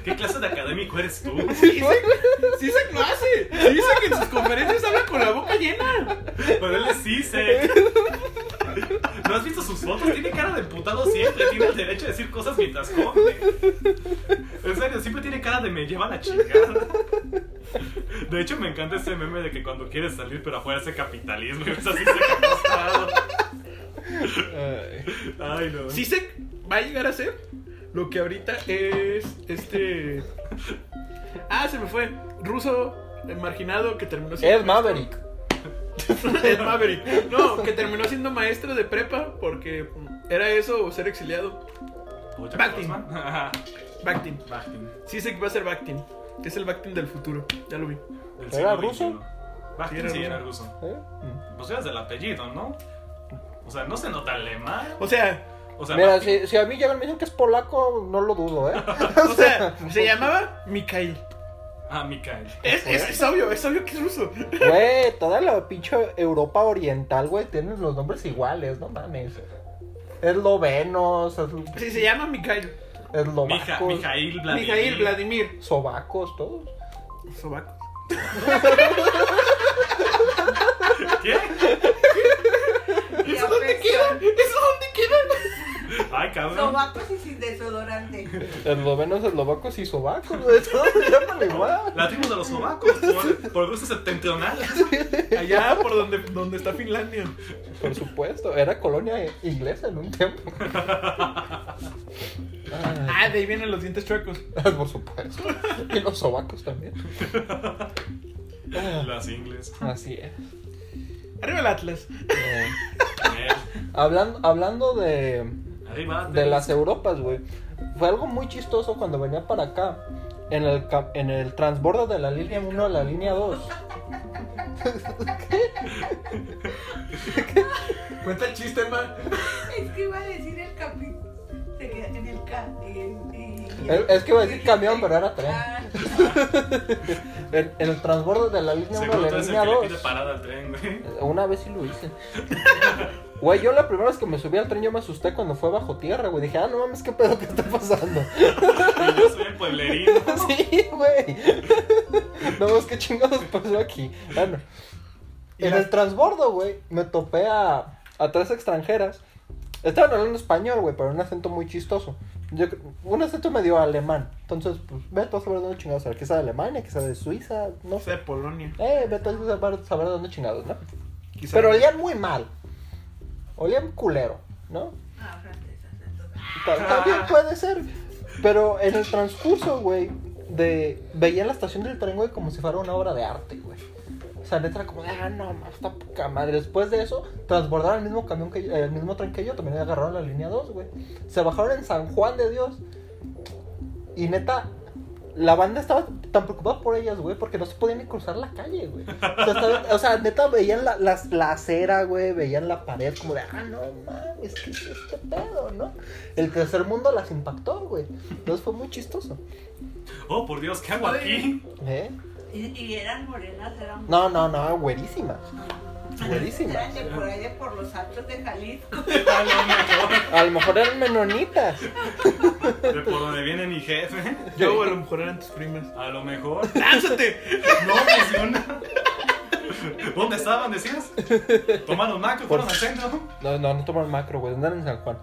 ¿Qué clase de académico eres tú? Sí, sí, sí se lo hace. Sí dice que en sus conferencias habla con la boca llena. Pero él es CISEC. ¿No has visto sus fotos? Tiene cara de putado siempre. Tiene el derecho a decir cosas mientras come. En serio, siempre tiene cara de me lleva la chingada. De hecho, me encanta ese meme de que cuando quieres salir, pero afuera hace capitalismo. Así se acostado. Ay. No. Sisek va a llegar a ser lo que ahorita es este. Ah, se me fue. Ruso marginado que terminó siendo. Ed Maverick. Ed Maverick. No, que terminó siendo maestro de prepa porque era eso o ser exiliado. Bactin. Horseman. Ajá. Bactin. Bactin. Sisek va a ser Bactin. Es el Bactin del futuro. Ya lo vi. Del ¿Era siglo ruso? XXI. Bactin Sí, era sí, ruso. era ruso. ¿Eh? Pues eras del apellido, ¿no? O sea, no se nota alemán. O sea, O sea, Mira, si, si a mí llegan y me dicen que es polaco, no lo dudo, ¿eh? o sea, se llamaba Mikhail. Ah, Mikael. Es, es, es obvio, es obvio que es ruso. Güey, toda la pinche Europa Oriental, güey, tienen los nombres iguales, no mames. Eslovenos, eslo- Sí, se llama Mikhail. Mija, eslovacos, Mijail Vladimir. Mikhail Vladimir. sobacos, todos. Sobaco. ¿Qué? ¿Eso dónde apesta. queda? ¿Eso dónde queda? Ay, cabrón. Sobacos y sin desodorante. Eslovenos, eslovacos y sobacos, güey, todos se igual. La tribu de los sobacos, por, por el gusto septentrional. Allá por donde, donde está Finlandia. Por supuesto, era colonia inglesa en un tiempo. Ah, de ahí vienen los dientes chuecos. por supuesto. Y los sobacos también. Ah, Las ingles. Así es. Arriba el Atlas. Eh, Eh, hablando, hablando de, Arriba. de las Europas, güey. Fue algo muy chistoso cuando venía para acá. En el, en el transbordo de la línea 1 a la línea 2. Cuenta el chiste, ma. Es que iba a decir el capítulo. En el K. Es- que iba a decir camión, pero era tren. Ah, En, en el transbordo de la línea 1 a la línea que le 2. pide parada al tren, güey. Una vez sí lo hice. Güey, yo la primera vez que me subí al tren yo me asusté cuando fue bajo tierra, güey. Dije, ah, no mames, qué pedo que está pasando. Yo soy el pueblerino. sí, güey. No mames, qué chingados pasó aquí. Bueno, en las- el transbordo, güey, me topé a, a tres extranjeras. Estaban hablando español, güey, pero un acento muy chistoso. Yo, un acento medio alemán. Entonces, pues, vete a saber dónde chingados. Quizá de Alemania, quizá de Suiza, no sé. de Polonia. Eh, vete a saber, saber dónde chingados, ¿no? Quizá. Pero olían muy mal. Olían culero, ¿no? ah, francesas, entonces. También puede ser. Pero en el transcurso, güey, de veía la estación del tren, güey, como si fuera una obra de arte, güey. O sea, neta era como, de, ah, no, más está poca madre. Después de eso, transbordaron el mismo camión que yo- el mismo tren que yo, también agarraron la línea 2, güey. Se bajaron en San Juan de Dios. Y neta, la banda estaba tan preocupada por ellas, güey, porque no se podían ni cruzar la calle, güey. O sea, estaba- o sea, neta, veían la, las- la acera, güey, veían la pared como de, ah, no mames, ¿qué es este pedo, no? El tercer mundo las impactó, güey. Entonces fue muy chistoso. Oh, por Dios, ¿qué hago aquí? ¿Eh? Y, y eran morenas, eran No, no, no, güerísima. Buenísima. Eran de por ahí de por los altos de Jalisco. A lo mejor. A lo mejor eran menonitas. De por donde viene mi jefe. Yo a lo mejor eran tus primas. A lo mejor. ¡Lánzate! No, pues yo no. ¿Dónde estaban, decías? Tomando macro, fueron al centro. No, no, no toman macro, güey, andan en San Juan.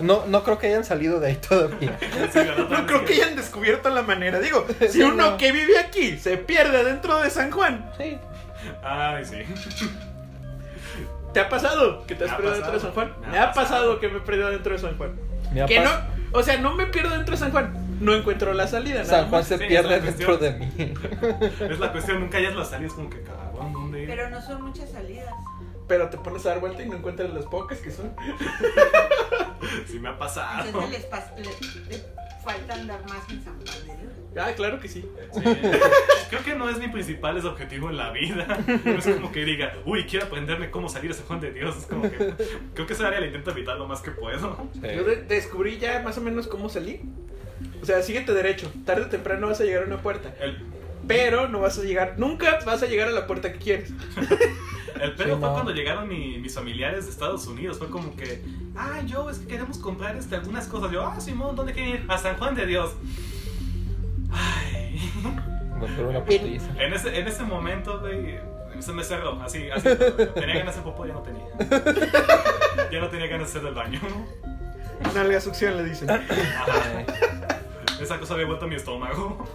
No, no creo que hayan salido de ahí todavía. sí, No creo que hayan descubierto la manera. Digo, si Sí, uno no. que vive aquí se pierde dentro de San Juan, Sí. Ay, sí. ¿te ha pasado que te has perdido dentro de San. Juan? Me Me ha pasado que me he perdido dentro de San Juan. Me ha Que no, o sea, no me pierdo dentro de San Juan, no encuentro la salida. San Juan más. se Sí, pierde dentro de mí. Es la cuestión, nunca hayas las salidas como que cabrón, ¿dónde ir? Pero no son muchas salidas. Pero te pones a dar vuelta y no encuentras las pocas que son. Sí me ha pasado. Entonces les, pas- falta andar más en San Dios. Ah, claro que sí. Sí. Creo que no es mi principal objetivo en la vida. No es como que diga, uy, quiero aprenderme cómo salir a San Juan de Dios. Es como que creo que esa área la intento evitar lo más que puedo. Yo de- descubrí ya más o menos cómo salí. O sea, síguete derecho. Tarde o temprano vas a llegar a una puerta. El, Pero no vas a llegar, nunca vas a llegar a la puerta que quieres. el pedo Sí, fue no. cuando llegaron mi- mis familiares de Estados Unidos. Fue como que, ah, yo es que queremos comprar este, algunas cosas. Yo, ah, Simón, ¿dónde quieren ir? A San Juan de Dios. Ay. Una. En ese, en ese momento, güey, se me cerró, así, así. Tenía ganas de popó, ya no tenía. Ya no tenía ganas de hacer el baño. Nalga succión le dicen. Ajá. Esa cosa había vuelto a mi estómago.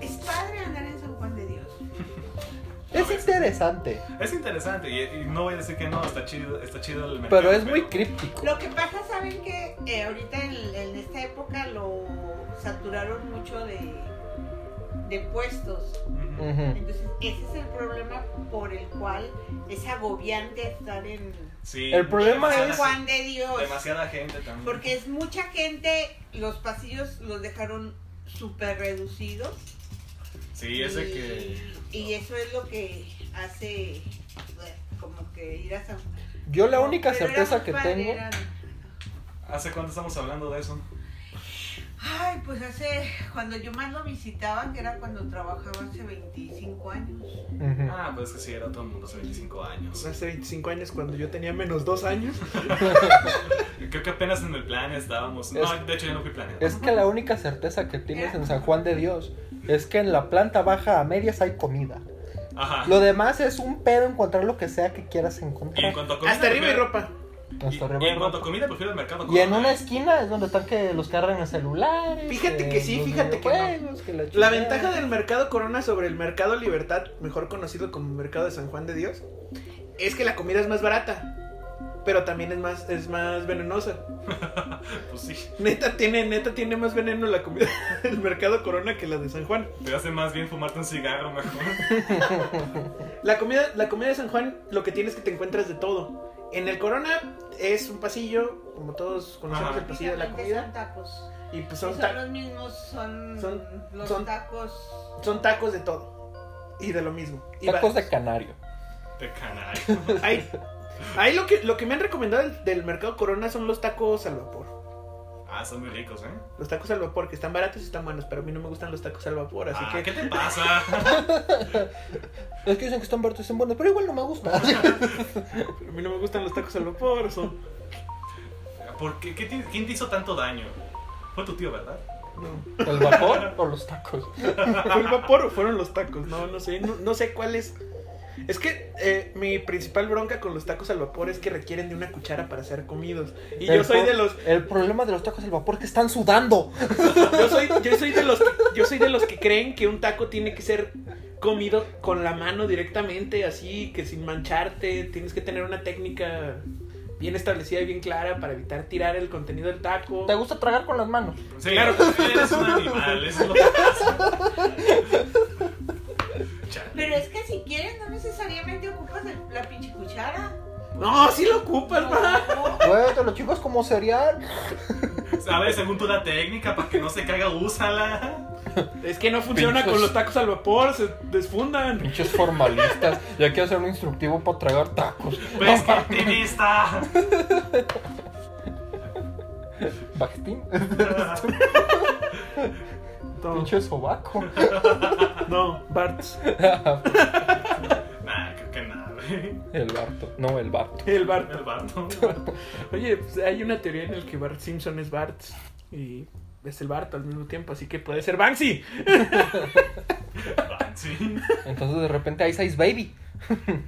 Es padre andar en Es interesante, Es interesante y, y no voy a decir que no, está chido, está chido el mercado. pero es muy críptico. Lo que pasa, ¿saben que ahorita en, en esta época lo saturaron mucho de, de puestos? Entonces, ese es el problema por el cual es agobiante estar en Sí. El problema San es- Juan de Dios. Demasiada gente también. Porque es mucha gente, los pasillos los dejaron súper reducidos. Sí, ese y, que. Y eso es lo que hace bueno, como que ir a San Yo la única Pero certeza que padre, tengo. eran- ¿Hace cuánto estamos hablando de eso? Ay, pues hace, cuando yo más lo visitaba, que era cuando trabajaba hace 25 años. Ah, pues es que sí, era todo el mundo hace 25 años. Hace 25 años, cuando yo tenía menos 2 años. Creo que apenas en el plan estábamos. No, de hecho, yo no fui planeado. Es que la única certeza que tienes en San Juan de Dios es que en la planta baja a medias hay comida. Ajá. Lo demás es un pedo encontrar lo que sea que quieras Y en encontrar. cuanto a comida. Hasta arriba y ropa. Y, Hasta arriba y en cuanto a ropa. comida, prefiero el mercado. Y en una ¿eh? esquina es donde están que los cargan en celulares. Fíjate que sí, los fíjate que no. que la La ventaja del mercado Corona sobre el mercado Libertad, mejor conocido como mercado de San Juan de Dios, es que la comida es más barata. Pero también es más, es más venenosa. Pues sí. Neta tiene, neta tiene más veneno la comida del mercado Corona que la de San Juan. Te hace más bien fumarte un cigarro mejor. La comida, la comida de San Juan, lo que tienes es que te encuentras de todo. En el Corona es un pasillo, como todos conocemos Ajá. el pasillo de la comida. son tacos. Y pues Y son, los mismos, son, son- los son- tacos. son tacos de todo. Y de lo mismo. Y Tacos de canario. De canario. Ahí, ahí lo que, lo que me han recomendado del, del mercado Corona son los tacos al vapor. Ah, son muy ricos, ¿eh? Los tacos al vapor, que están baratos y están buenos, pero a mí no me gustan los tacos al vapor, así Ah, que... ¿Qué te pasa? Es que dicen que están baratos y están buenos, pero igual no me gusta. A mí no me gustan los tacos al vapor, son... ¿Por qué? ¿Qué te- ¿Quién te hizo tanto daño? Fue tu tío, ¿verdad? No. ¿El vapor o los tacos? ¿Fue el vapor o fueron los tacos? No, no sé, no, no sé cuál es... Es que eh, mi principal bronca con los tacos al vapor es que requieren de una cuchara para ser comidos. Y yo El soy po- de los... El problema de los tacos al vapor es que están sudando. Yo soy, yo soy de los que, yo soy de los que creen que un taco tiene que ser comido con la mano directamente, así que sin mancharte, tienes que tener una técnica bien establecida y bien clara para evitar tirar el contenido del taco. ¿Te gusta tragar con las manos? Sí, Claro. eres un animal, eso es lo que pasa. Chale. Pero es que si quieres, no necesariamente ocupas el- la pinche cuchara. No, sí lo ocupas, ma. No. Güey, te lo chicos como cereal. ¿Sabes? Según tú la técnica, para que no se caiga, úsala. Es que no funciona con los tacos al vapor, se desfundan. Pinches formalistas. Ya quiero hacer un instructivo para tragar tacos. Pues que No, Pinche sobaco. no, Bart's. Nah, creo que nada, güey. El Barto. No, el Barto. El Bart. El vato. Oye, pues hay una teoría en la que Bart Simpson es Bart y es el Bart al mismo tiempo, así que puede ser Banksy. Sí. Entonces de repente hay seis baby.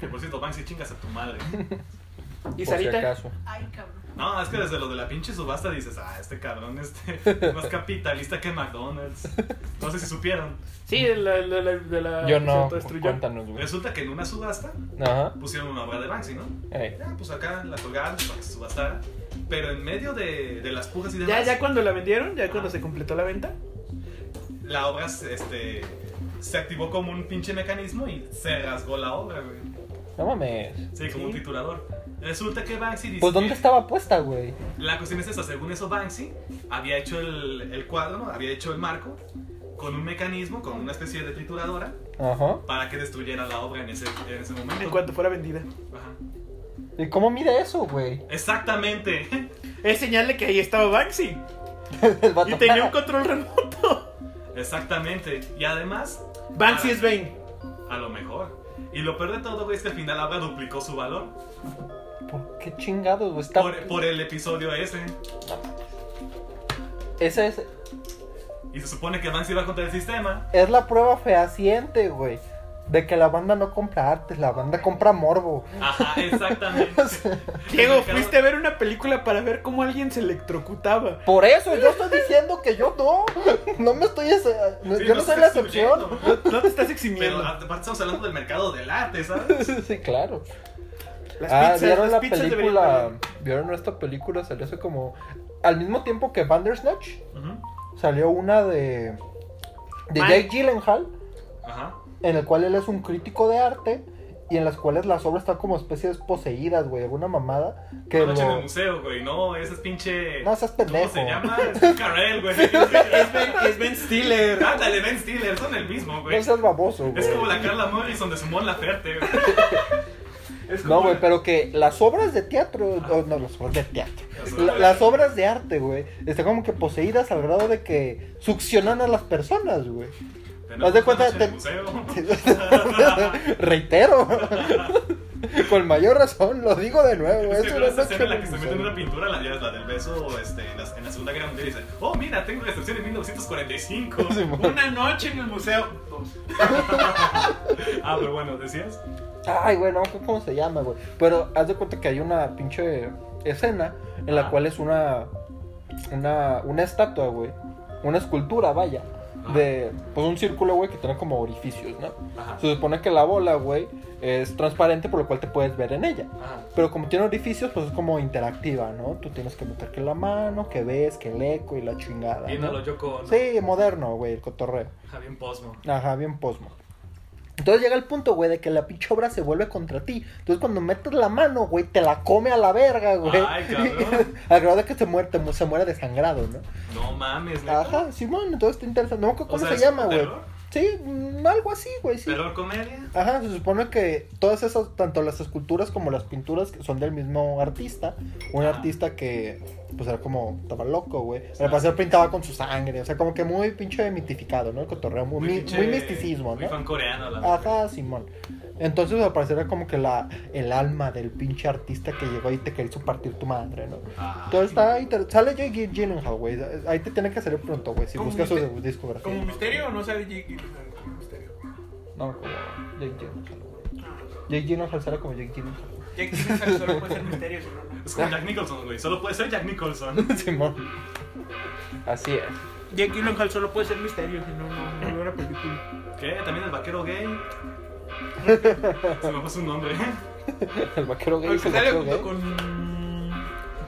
Que por cierto, Banksy, chingas a tu madre. Y Por si Sarita. acaso. Ay, cabrón. No, es que desde lo de la pinche subasta dices, ah, este cabrón este, es más capitalista que McDonald's. No sé si supieron. Sí, de la, de la, de la Yo no. Cuéntanos, güey. Resulta que en una subasta Ajá. pusieron una obra de Banksy, ¿no? Ey. Ya, pues acá la colgaron para que se subastara. Pero en medio de, de las pujas y demás, Ya, ya cuando la vendieron, ya cuando se completó la venta. la obra este, se activó como un pinche mecanismo y se rasgó la obra, güey. No mames. Sí, como Sí. un triturador. Resulta que Banksy dice. Pues ¿dónde que- estaba puesta, güey? La cuestión es esa, según eso Banksy había hecho el, el cuadro, ¿no? había hecho el marco con un mecanismo, con una especie de trituradora Ajá. para que destruyera la obra en ese, en ese momento. En cuanto fuera vendida. Ajá. ¿Y cómo mide eso, güey? Exactamente. Es señal de que ahí estaba Banksy. El vato. Y tenía un control remoto. Exactamente. Y además, Banksy es Bane. a lo mejor. Y lo peor de todo, güey, es que al final la obra duplicó su valor ¿Por qué chingados, güey? Está... por, por el episodio ese. Esa es, Y se supone que Banksy va contra el sistema. es la prueba fehaciente, güey. De que la banda no compra arte, la banda compra morbo. Ajá, exactamente. Diego, fuiste a ver una película para ver cómo alguien se electrocutaba. Por eso yo estoy diciendo que yo no. No me estoy. ese- no- Sí, yo no soy la excepción. No te estás Pero eximiendo. aparte estamos hablando del mercado del arte, ¿sabes? Sí, claro. Las ah, pizzas- ¿vieron las la película? ¿Vieron esta película? Salió hace como. Al mismo tiempo que Bandersnatch, Ujú. salió una de. De Man. Jake Gyllenhaal, Ajá. en el cual él es un crítico de arte. Y en las cuales las obras están como especies poseídas, güey. Alguna mamada. Que Una noche en el lo... museo, güey. No, ese es pinche. No, seas pendejo. ¿Cómo se llama? Es güey. Es Ben, es Ben Stiller. Ándale, Ben Stiller, son el mismo, güey. No seas baboso, güey. Es como la Carla Morrison de Mon Laferte, güey. Es No, güey, pero que las obras de teatro, o no, las obras de teatro, Las la- obras- las obras de arte, güey, están como que poseídas al grado de que succionan a las personas, güey. Haz de una cuenta, te-. Reitero, con mayor razón, lo digo de nuevo, Es es que una esa noche escena en la que se mete una pintura, la, es la del beso este, en, la, en la Segunda Guerra Mundial, y dice, oh, mira, tengo recepción en 1945. Simón. Una noche en el museo. Ah, pero bueno, ¿decías? Ay, güey, no, ¿cómo se llama, güey? Pero haz de cuenta que hay una pinche escena en la Ah. cual es una, una, una estatua, güey, una escultura, vaya, de, pues un círculo, güey, que tiene como orificios, ¿no? Ajá. Se supone que la bola, güey, es transparente por lo cual te puedes ver en ella. Ajá. Pero como tiene orificios, pues es como interactiva, ¿no? Tú tienes que meter que la mano, que ves, que el eco y la chingada. Viendo ¿no? lo yo con Sí, moderno, güey, el cotorreo. Javier Posmo. Ajá, bien posmo. Entonces llega el punto, güey, de que la pinche obra se vuelve contra ti. Entonces cuando metes la mano, güey, te la come a la verga, güey. Ay, cabrón. Al grado de que se muere, te mu- se muere desangrado, ¿no? No mames, neta. Ajá, Simón, entonces está interesante. No acuerdo O cómo sea, se ¿es llama, güey. Sí, mm, algo así, güey, sí. ¿Terror comedia? Ajá, se supone que todas esas, tanto las esculturas como las pinturas son del mismo artista. Un artista que, pues era como, estaba loco, güey. Al parecer pintaba con su sangre, o sea, como que muy pinche mitificado, ¿no? El cotorreo, muy, mi- pinche- muy misticismo, Muy ¿no? fan coreano, la. Ajá, Simón. Entonces al parecer era como que la, el alma del pinche artista que llegó y te quiso partir tu madre, ¿no? Ah. Entonces está inter- Sale Jake Gyllenhaal, güey. Ahí te tiene que salir pronto, güey, si ¿Como buscas su discografía. ¿Como misterio o no sale Jake Gyllenhaal como misterio? No, como Jake Gyllenhaal, güey. Jake Gyllenhaal sale como Jake Gyllenhaal. Jake Gyllenhaal solo puede ser misterio, si no, no. Es como Jack Nicholson, güey. Solo puede ser Jack Nicholson. Simón. Así es. Jake Gyllenhaal solo puede ser misterio, si no, no, no veo una película. ¿Qué? ¿También el vaquero gay? Se me fue su nombre. El vaquero gay El que sale junto con...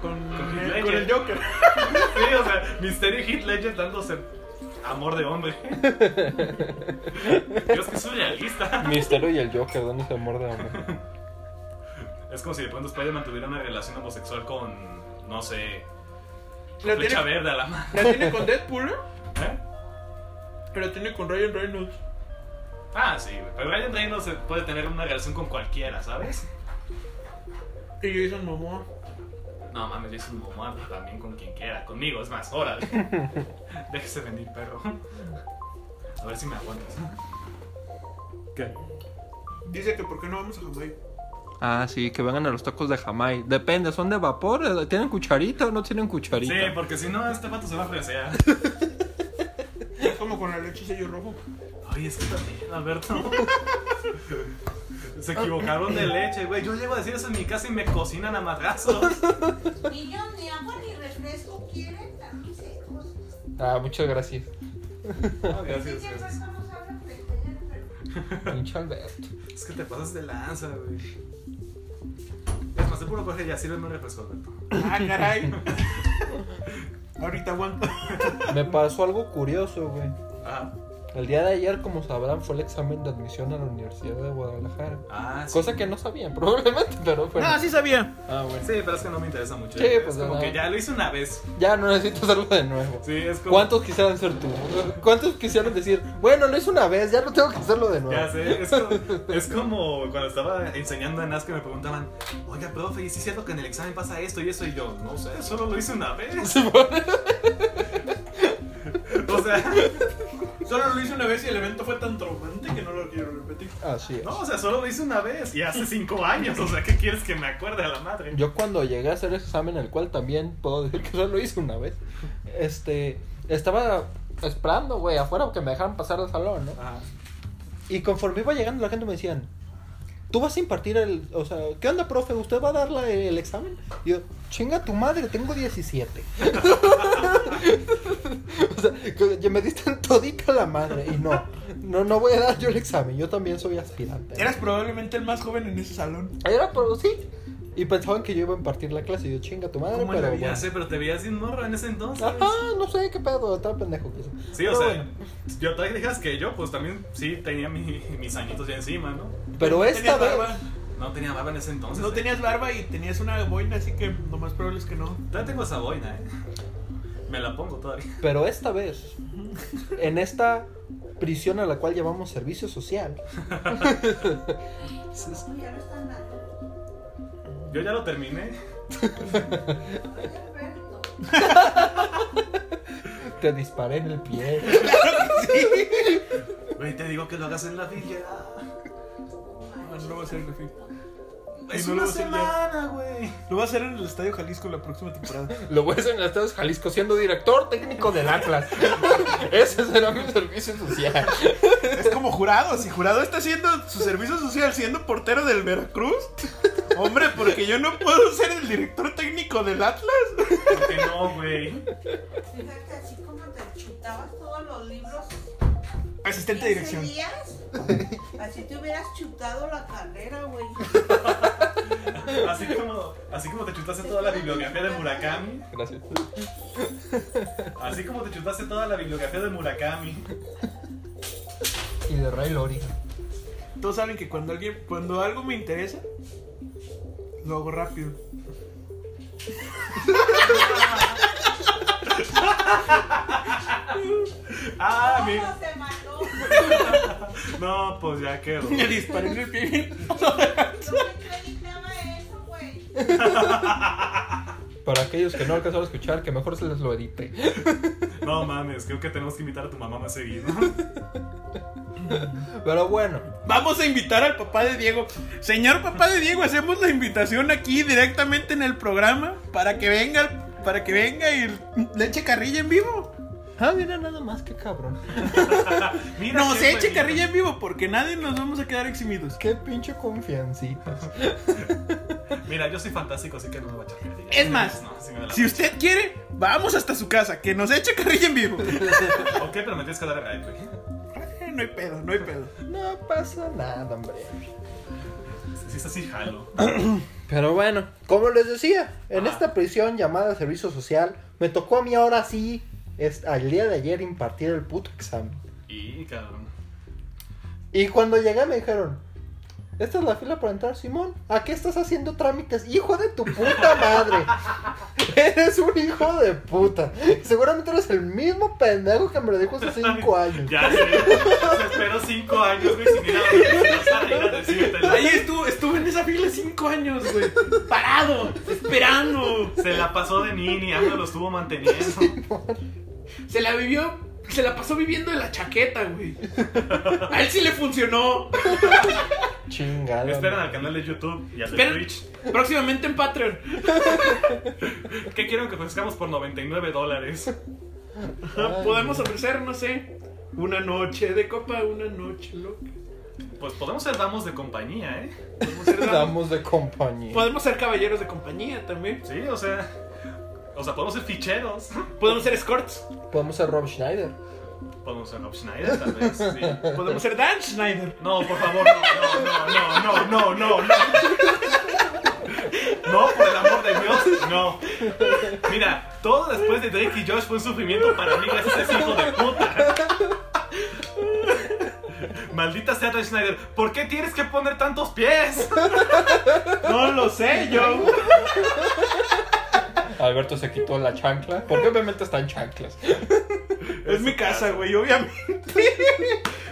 Con, Con Heath con el Joker. Sí, o sea, Misterio y Heath Ledger dándose amor de hombre. Dios, que surrealista. Misterio y el Joker dándose amor de hombre. Es como si de pronto Spider-Man tuviera una relación homosexual con, no sé, La flecha tiene, verde a la mano. la tiene con Deadpool. ¿Eh? Lo tiene con Ryan Reynolds. Ah, sí, güey. Pero Ryan Reynolds puede tener una relación con cualquiera, ¿sabes? Y Jason Momoa. No mames, Jason Momoa también con quien quiera. Conmigo, es más, órale. Déjese venir, perro. A ver si me aguantas. ¿Qué? Dice que por qué no vamos a Jamaica. Ah, sí, que vengan a los tacos de Jamai. Depende, ¿son de vapor? ¿Tienen cucharita o no tienen cucharita? Sí, porque si no, este vato se va a fresear. Es como con la leche sello rojo. Ay, es que también, Alberto. Se equivocaron de leche, güey. Yo llego a decir eso en mi casa y me cocinan a madrazos. Niños, ni agua ni refresco quieren, también secos. Ah, muchas gracias. Ah, gracias, gracias. Pinche Alberto. Es que te pasas de lanza, güey. Es más, de puro coge ya sirve un refresco, Alberto. Ah, caray. Ahorita aguanto. Me pasó algo curioso, güey. Ah, El día de ayer, como sabrán, fue el examen de admisión a la Universidad de Guadalajara. ah sí. Cosa que no sabían, probablemente, pero bueno. No, sí sabía. Ah, bueno. Sí, pero es que no me interesa mucho. Sí, es pues, como que ya lo hice una vez. Ya no necesito hacerlo de nuevo. Sí, es como. ¿Cuántos quisieran ser tú? ¿Cuántos quisieran decir, bueno, lo hice una vez, ya no tengo que hacerlo de nuevo? Ya sé, es como, es como cuando estaba enseñando en que me preguntaban, oiga, profe, ¿y si es cierto que en el examen pasa esto y eso? Y yo, no sé, solo lo hice una vez. o sea, Solo lo hice una vez y el evento fue tan traumante que no lo quiero repetir. Así es. no, o sea, solo lo hice una vez y hace cinco años. O sea, ¿qué quieres que me acuerde a la madre? Yo cuando llegué a hacer ese examen, el cual también puedo decir que solo lo hice una vez, este, estaba esperando, güey, afuera que me dejaran pasar al salón, ¿no? Ajá. Y conforme iba llegando la gente me decían, ¿tú vas a impartir el, o sea, ¿qué onda, profe? ¿Usted va a dar la- el examen? Y yo, chinga tu madre, tengo 17. o sea, que ya me diste todita la madre y no, no, no voy a dar yo el examen, yo también soy aspirante. Eras probablemente el más joven en ese salón. Era, pero sí. Y pensaban que yo iba a impartir la clase y yo, chinga tu madre, ¿Cómo pero la bueno. sé, pero te veías sin morro en ese entonces. Ajá, no sé qué pedo, estaba pendejo que eso. Sí, o sea, bueno. yo todavía dijeras que yo, pues también sí tenía mi- mis añitos ya encima, ¿no? Pero esta tenías vez. barba. No tenía barba en ese entonces. No eh. tenías barba y tenías una boina, así que lo más probable es que no. Todavía tengo esa boina, ¿eh? Me la pongo todavía. Pero esta vez, en esta prisión a la cual llamamos servicio social, no, ya lo están dando. Yo ya lo terminé. Oye, Alberto. te disparé en el pie. Güey, te digo que lo hagas en la villa. No, no lo va a hacer en la fin. Es no una semana, güey. Lo va a hacer en el Estadio Jalisco la próxima temporada. Lo voy a hacer en el Estado de Jalisco siendo director técnico del Atlas. Ese será mi servicio social. Es como jurado, si jurado está haciendo su servicio social siendo portero del Veracruz. Hombre, porque yo no puedo ser el director técnico del Atlas. ¿Por qué no, güey? Fíjate, así como te chutabas todos los libros. Asistente de dirección. 15 días, así te hubieras chutado la carrera, güey. Así como, así como te chutaste toda la bibliografía de Murakami. Gracias. Así como te chutaste toda la bibliografía de Murakami. Y de Ray Lori. Todos saben que cuando alguien, cuando algo me interesa, lo hago rápido. Ah, mira. No, pues ya quedó. Me disparé en el pie. No me acreditaba eso, güey. Para aquellos que no alcanzaron a escuchar, que mejor se les lo edite. No mames, creo que tenemos que invitar a tu mamá más seguido. Pero bueno, Vamos a invitar al papá de Diego. Señor papá de Diego, hacemos la invitación aquí directamente en el programa para que venga, para que venga y le eche carrilla en vivo. Ah, mira nada más que cabrón. Mira No qué se eche carrilla en vivo porque nadie nos vamos a quedar eximidos. Qué pinche confiancitas. Mira, yo soy fantástico, así que no me va a echar carrilla. Es más, No, sí Si usted quiere, vamos hasta su casa, que nos eche carrilla en vivo. Ok, pero me tienes que dar güey. Eh, no hay pedo, no hay pedo. No pasa nada, hombre. Si es así, jalo. Pero bueno, como les decía, en Ah. esta prisión llamada servicio social, me tocó a mí ahora sí, es, al día de ayer, impartir el puto examen. Y, cabrón. Y cuando llegué me dijeron, esta es la fila para entrar, Simón. ¿A qué estás haciendo trámites? Hijo de tu puta madre. Eres un hijo de puta. Seguramente eres el mismo pendejo que me lo dijo hace cinco años. Ya sé. Se esperó cinco años, güey, sin ir a la. Ahí estuve, estuve en esa fila cinco años, güey. Parado, esperando. Se la pasó de nini, AMLO lo estuvo manteniendo. Se la vivió, se la pasó viviendo en la chaqueta, güey. A él sí le funcionó. Chingado. Esperen al canal de YouTube y al de. Twitch. Próximamente en Patreon. ¿Qué quieren que ofrezcamos por 99 dólares? Podemos ofrecer, no sé, una noche de copa, una noche loca. Pues podemos ser damos de compañía, ¿eh? Podemos ser, damos- Damos de compañía. podemos ser caballeros de compañía también. Sí, o sea. O sea, podemos ser ficheros. Podemos ser escorts. Podemos ser Rob Schneider. Podemos ser Rob Schneider, tal vez. Sí. Podemos ser Dan Schneider. No, por favor, no, no, no, no, no, no, no. No, por el amor de Dios, no. Mira, todo después de Drake y Josh fue un sufrimiento para mí gracias a ese hijo de puta. Maldita sea Dan Schneider, ¿por qué tienes que poner tantos pies? No lo sé, yo. Alberto se quitó la chancla. Porque obviamente está en chanclas. Es mi casa, güey, obviamente.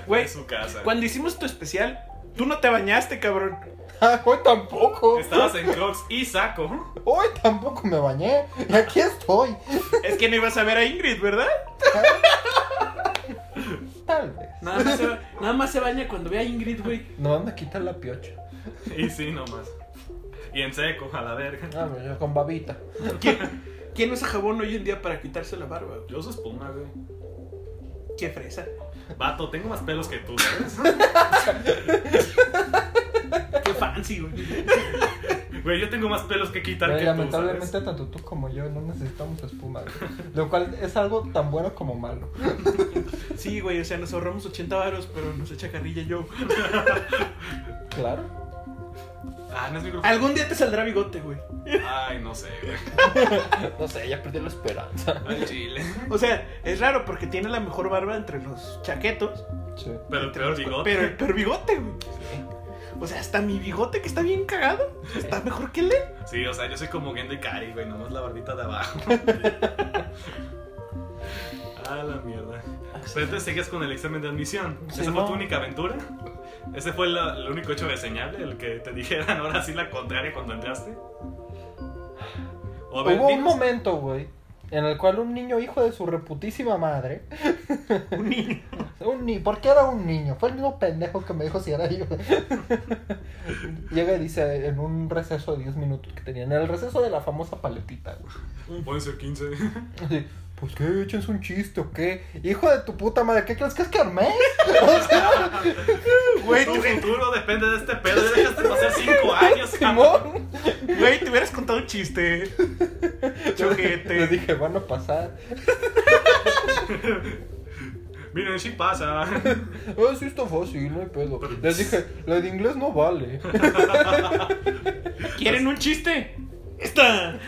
Güey, Es su casa. cuando hicimos tu especial, tú no te bañaste, cabrón. Ah, Hoy tampoco. Estabas en Crocs y saco. Hoy tampoco me bañé. Y aquí estoy. Es que no ibas a ver a Ingrid, ¿verdad? Tal vez. Nada más se, ba- nada más se baña cuando ve a Ingrid, güey. No me quita la piocha. Y sí, nomás. Y en seco, a la verga. Ah, yo con babita. ¿Quién, quién usa jabón hoy en día para quitarse la barba? Yo uso espuma, güey. Qué fresa. Vato, tengo más pelos que tú, ¿sabes? Qué fancy, güey. Güey, yo tengo más pelos que quitar que tú, lamentablemente ¿sabes? tanto tú como yo no necesitamos espuma. güey. Lo cual es algo tan bueno como malo. Sí, güey, o sea, nos ahorramos 80 varos, pero nos echa carrilla yo. Claro. Ah, no es mi grupo. Algún día te saldrá bigote, güey. Ay, no sé, güey. No sé, ya perdí la esperanza. Al chile. O sea, es raro porque tiene la mejor barba entre los chaquetos. Sí. Pero el peor bigote. Pero el peor bigote, güey. O sea, hasta mi bigote que está bien cagado. Está mejor que el de él. Sí, o sea, yo soy como Gendo y Kari, güey, nomás la barbita de abajo. ah, la mierda. Pero entonces seguías con el examen de admisión. Sí, ¿Esa fue no. tu única aventura? ¿Ese fue la- el único hecho reseñable? ¿El que te dijeran ahora sí la contraria cuando entraste? Hubo un momento, güey, en el cual un niño hijo de su reputísima madre. Un niño. Un ni ¿Por qué era un niño? Fue el mismo pendejo que me dijo si era yo. Llega y dice en un receso de 10 minutos que tenían, en el receso de la famosa paletita, güey. Pueden ser 15. Así, pues qué, échense un chiste o qué. Hijo de tu puta madre, ¿qué crees que es Kermés? O sea, Güey, Tu futuro depende de este pedo. Ya dejaste pasar 5 años, cabrón. Simón. güey, te hubieras contado un chiste. Les Chojete. dije, van a pasar. Miren, sí pasa. Ah, sí está fácil, no hay pedo. Les dije, la de inglés no vale. ¿Quieren un chiste? Esta.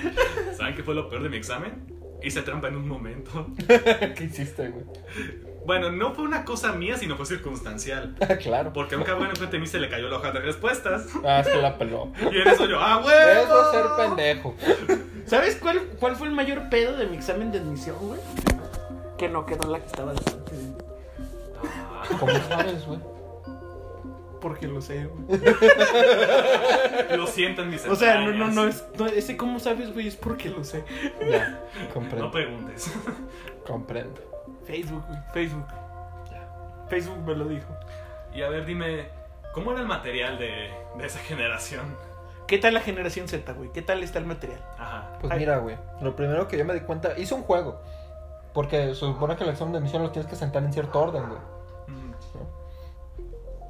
¿Saben qué fue lo peor de mi examen? Hice trampa en un momento. ¿Qué hiciste, güey? Bueno, no fue una cosa mía, sino fue circunstancial. Ah, claro. Porque a un cabrón enfrente de mí se le cayó la hoja de respuestas. Ah, es que la peló. Y en eso yo, ¡ah, güey! Eso es ser pendejo. ¿Sabes cuál, cuál fue el mayor pedo de mi examen de admisión, güey? Que no quedó la que estaba delante de mí. ¿Cómo sabes, güey? Porque lo sé, güey. Lo siento en mis O sea, no, no, entrañas. no, es, no, ese cómo sabes, güey, es porque lo sé. Ya, No comprendo. preguntes. Comprendo. Facebook, güey, Facebook. Facebook me lo dijo. Y a ver, dime, ¿cómo era el material de, de esa generación? ¿Qué tal la generación Z, güey? ¿Qué tal está el material? Ajá. Pues Ay. mira, güey. Lo primero que yo me di cuenta, hice un juego. Porque se supone que el examen de admisión los tienes que sentar en cierto orden, güey.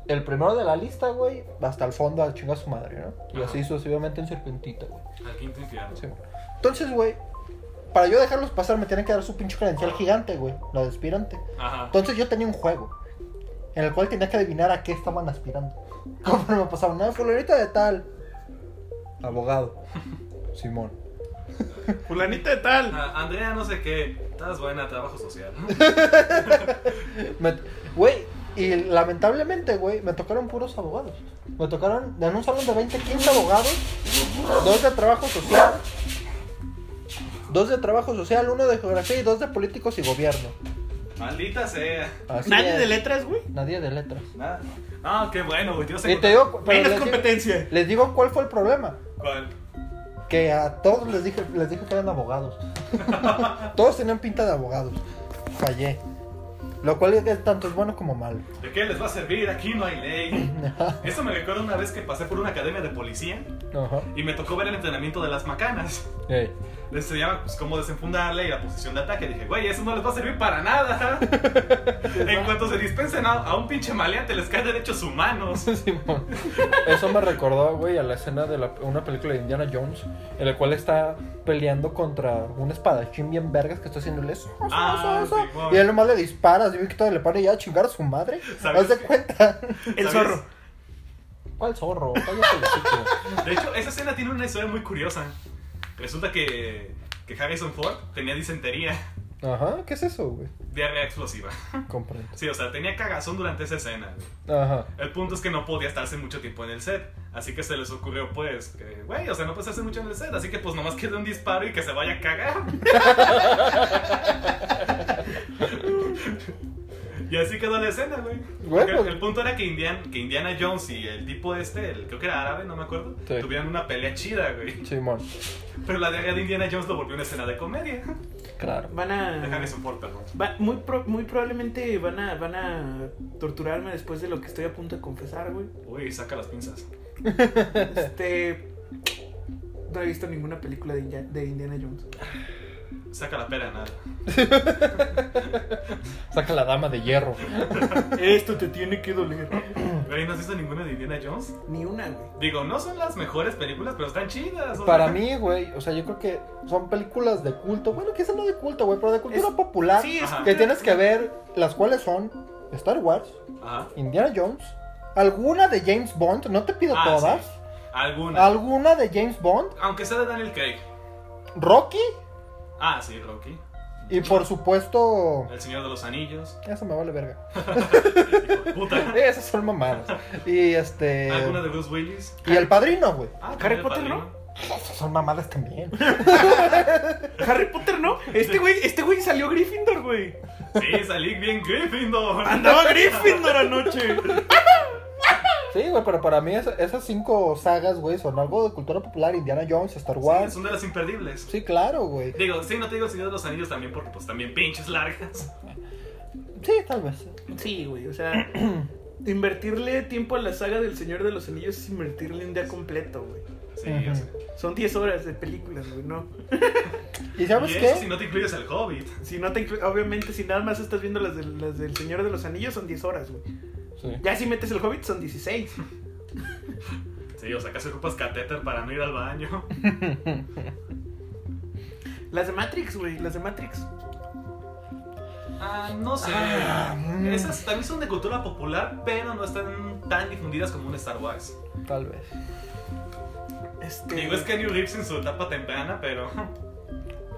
El primero de la lista, güey, hasta el fondo a chingar a su madre, ¿no? Y Ajá. así sucesivamente en serpentita, güey. Al quinto infierno. Sí. Entonces, güey, para yo dejarlos pasar me tienen que dar su pinche credencial gigante, güey. La de aspirante. Ajá. Entonces yo tenía un juego en el cual tenía que adivinar a qué estaban aspirando. ¿Cómo me pasaban? No, fulanita de tal. Abogado. Simón. Fulanita de tal. Ah, Andrea, no sé qué. Estás buena, trabajo social. Güey, y lamentablemente, güey, me tocaron puros abogados. Me tocaron en un salón de 20, 15 abogados, dos de trabajo social Dos de trabajo social, uno de geografía y dos de políticos y gobierno. Maldita sea. Así Nadie es. de letras, güey. Nadie de letras. Nada. Ah, qué bueno, güey. Yo sé Y te digo, Menos les digo, competencia. les digo cuál fue el problema. ¿Cuál? Que a todos les dije, les dije que eran abogados. todos tenían pinta de abogados. Fallé. Lo cual es tanto es bueno como malo. ¿De qué les va a servir? Aquí no hay ley. Eso me recuerda una vez que pasé por una academia de policía Ajá. y me tocó ver el entrenamiento de las macanas. Les enseñaban pues, cómo desenfundarle y la posición de ataque. Dije, güey, eso no les va a servir para nada. en cuanto se dispensen a, a un pinche maleante, les caen derechos humanos. Simón. Eso me recordó, güey, a la escena de la- una película de Indiana Jones, en la cual está peleando contra un espadachín bien vergas que está haciéndole eso. Ah, eso, eso. Simón. Y él nomás le dispara, así Víctor le pone ya a chingar a su madre. ¿Sabes? ¿Haz de cuenta? El zorro. ¿Cuál zorro? De hecho, esa escena tiene una historia muy curiosa. Resulta que, que Harrison Ford tenía disentería, Ajá, ¿qué es eso, güey? diarrea explosiva. Comprendo. Sí, o sea, tenía cagazón durante esa escena. güey. Ajá. El punto es que no podía estarse mucho tiempo en el set. Así que se les ocurrió, pues, que, güey, o sea, no puedes estarse mucho en el set. Así que, pues, nomás queda un disparo y que se vaya a cagar. y así quedó la escena, güey. Bueno. El punto era que, Indian, que Indiana Jones y el tipo este, el, creo que era árabe, no me acuerdo, Sí. tuvieran una pelea chida, güey. Simón. Pero la diarrea de Indiana Jones lo volvió una escena de comedia. Claro. Van De a. Ford, perdón. va- muy, pro- muy probablemente van a, van a torturarme después de lo que estoy a punto de confesar, güey. Uy, saca las pinzas. Este. No he visto ninguna película de, de Indiana Jones. Saca la pera, nada. Saca la dama de hierro. Esto te tiene que doler. Güey, ¿no has visto ninguna de Indiana Jones? Ni una, güey. Digo, no son las mejores películas, pero están chidas. Para sea. mí, güey, o sea, yo creo que son películas de culto. Bueno, quizás no de culto, güey, pero de cultura Es- popular. Sí, es. Que tienes que ver, las cuales son Star Wars, Ajá. Indiana Jones, alguna de James Bond, no te pido Ah, todas, sí. Alguna. alguna de James Bond, Aunque sea de Daniel Craig. Rocky Ah, sí, Rocky. y por supuesto... El Señor de los Anillos. Eso me vale verga. Puta. Esas son mamadas. Y este... ¿Alguna de Bruce Willis? Y el padrino, güey. Ah, Harry Potter, Padrino. Esas son mamadas también. Harry Potter, ¿no? Este güey, este güey salió Gryffindor, güey. Sí, salí bien Gryffindor. Andaba Gryffindor anoche. Sí, güey, pero para mí esa- esas cinco sagas, güey, son algo de cultura popular. Indiana Jones, Star Sí, Wars. son de las imperdibles. Sí, claro, güey. Digo, sí, no te digo Señor de los Anillos también porque pues también pinches largas. Sí, tal vez. Sí, güey, o sea, invertirle tiempo a la saga del Señor de los Anillos es invertirle un día completo, güey. Sí, sé. Son 10 horas de películas, güey, ¿no? ¿Y sabes Y qué? eso si no te incluyes el Hobbit. Si no te obviamente, si nada más estás viendo las del, las del Señor de los Anillos, son 10 horas, güey. Sí. Ya si metes el Hobbit, son 16. Sí, o sea, casi ocupas catéter para no ir al baño. Las de Matrix, güey, las de Matrix. Ah, no sé. mm. Esas también son de cultura popular, pero no están tan difundidas como un Star Wars. Tal vez. Este... Digo, es Kenny Reeves en su etapa temprana, pero.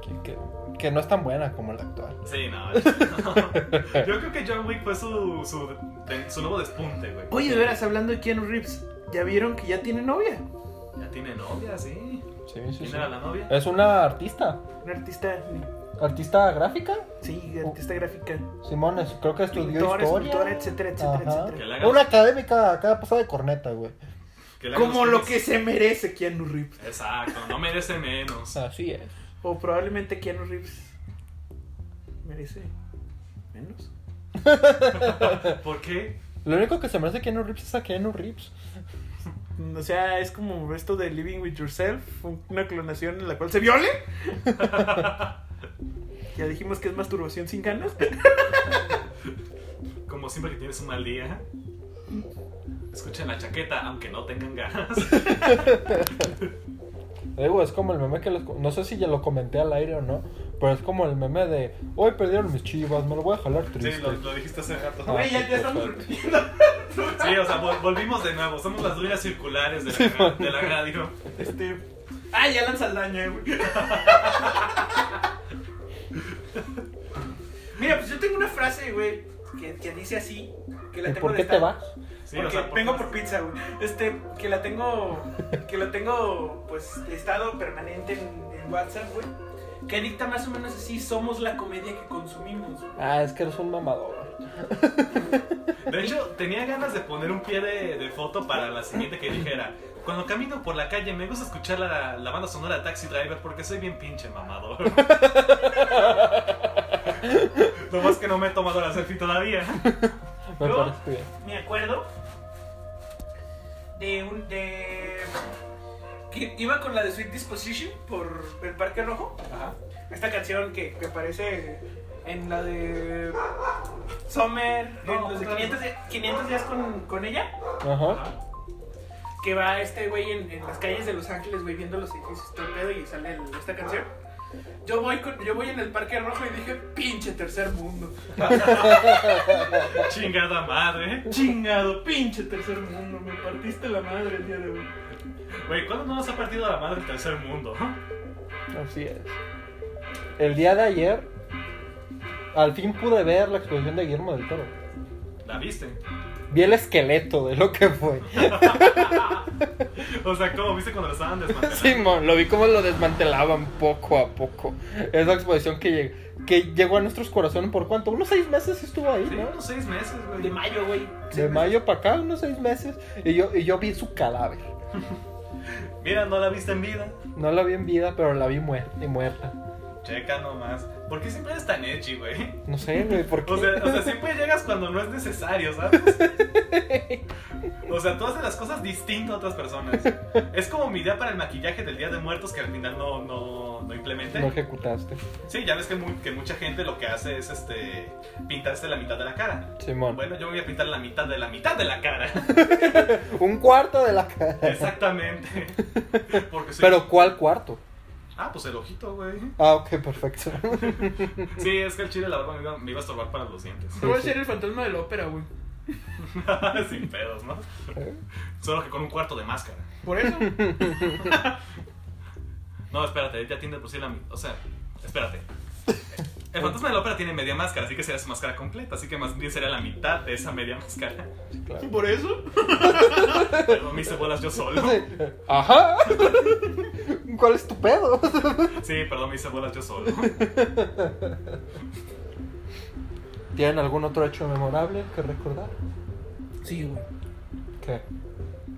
Que, que- que no es tan buena como la actual. Sí, no. Yo creo que John Wick fue su, su, su nuevo despunte, güey. Oye, de veras, hablando de Keanu Reeves, ¿ya vieron que ya tiene novia? Ya tiene novia, sí. Sí, sí, ¿Quién sí. era la novia? Es una artista. Una artista, ¿Artista gráfica? sí, artista gráfica. Simón, creo que estudió Pintora, historia. escultora, etcétera, etcétera, Ajá. Etcétera. Una académica acá pasada de corneta, güey. Como lo que se merece Keanu Reeves. Exacto, no merece menos. Así es. O probablemente Keanu Reeves merece menos. ¿Por qué? Lo único que se merece Keanu Reeves es a Keanu Reeves. O sea, es como esto de Living with Yourself, una clonación en la cual se viole. ya dijimos que es masturbación sin ganas. Como siempre que tienes un mal día. Escuchen la chaqueta, aunque no tengan ganas. Digo, es como el meme que les... No sé si ya lo comenté al aire o no, pero es como el meme de... Hoy perdieron mis chivas, me lo voy a jalar triste. Sí, lo, lo dijiste hace rato. Ah, Güey, ya, sí, ya estamos repitiendo. Sí, o sea, vol- volvimos de nuevo. Somos las ruinas circulares de la, de la radio. Este. ¡Ay, ya lanza Saldaña, güey! Mira, pues yo tengo una frase, güey, que, que dice así. Que la ¿Y tengo por de qué te vas? Sí, porque o sea, vengo por pizza, güey. Este, que la tengo, que la tengo, pues, de estado permanente en, en WhatsApp, güey. que dicta más o menos así, somos la comedia que consumimos. Ah, es que eres un mamador. De hecho, tenía ganas de poner un pie de, de foto para la siguiente que dijera. Cuando camino por la calle me gusta escuchar la, la banda sonora de Taxi Driver porque soy bien pinche mamador. Lo más que no me he tomado la selfie todavía. Me Yo parece bien. Me acuerdo de un. de. que iba con la de Sweet Disposition por el Parque Rojo. Ajá. Esta canción que, que aparece en la de. Summer, No, en los de otra vez. 500, di- 500 días con, con ella. Ajá. Que va este güey en, en las calles de Los Ángeles, güey, viendo los edificios, todo pedo y sale el- esta canción. Yo voy, con- yo voy en el Parque Rojo y dije, pinche tercer mundo. Chingada madre. Chingado, pinche tercer mundo. Me partiste la madre el día de hoy. Güey, ¿cuándo no nos ha partido la madre el tercer mundo? Así es. El día de ayer, al fin pude ver la exposición de Guillermo del Toro. ¿La viste? Vi el esqueleto de lo que fue. O sea, ¿cómo viste cuando lo estaban desmantelando? Simón, lo vi como lo desmantelaban poco a poco. Esa exposición que, lleg- que llegó a nuestros corazones por cuánto? Unos seis meses estuvo ahí, Sí, ¿no? unos seis meses, güey. De mayo, güey. De mayo para acá, unos seis meses. Y yo, y yo vi su cadáver. Mira, no la viste en vida. No la vi en vida, pero la vi muer- y muerta. Checa nomás. ¿Por qué siempre eres tan edgy, güey? No sé, güey, por qué. O sea, o sea, siempre llegas cuando no es necesario, ¿sabes? O sea, tú haces las cosas distinto a otras personas. Es como mi idea para el maquillaje del Día de Muertos que al final no, no, no implementé. No ejecutaste. Sí, ya ves que, mu- que mucha gente lo que hace es este pintarse la mitad de la cara. Simón. Bueno, yo voy a pintar la mitad de la mitad de la cara. Un cuarto de la cara. Exactamente. Soy- Pero ¿cuál cuarto? Ah, pues el ojito, güey. Ah, ok, perfecto. Sí, es que el chile la verdad me iba, me iba a estorbar para los dientes. No voy a ser el fantasma de la ópera, güey. Sin pedos, ¿no? Solo que con un cuarto de máscara. Por eso. No, espérate, ya tiene por sí la... O sea, espérate. El fantasma de la ópera tiene media máscara, así que sería su máscara completa. Así que más bien sería la mitad de esa media máscara. Claro. Por eso. Pero me hice bolas yo solo. Sí. Ajá. ¿Cuál es tu pedo? Sí, perdón, me hice bolas yo solo. ¿Tienen algún otro hecho memorable que recordar? Sí, güey. ¿Qué?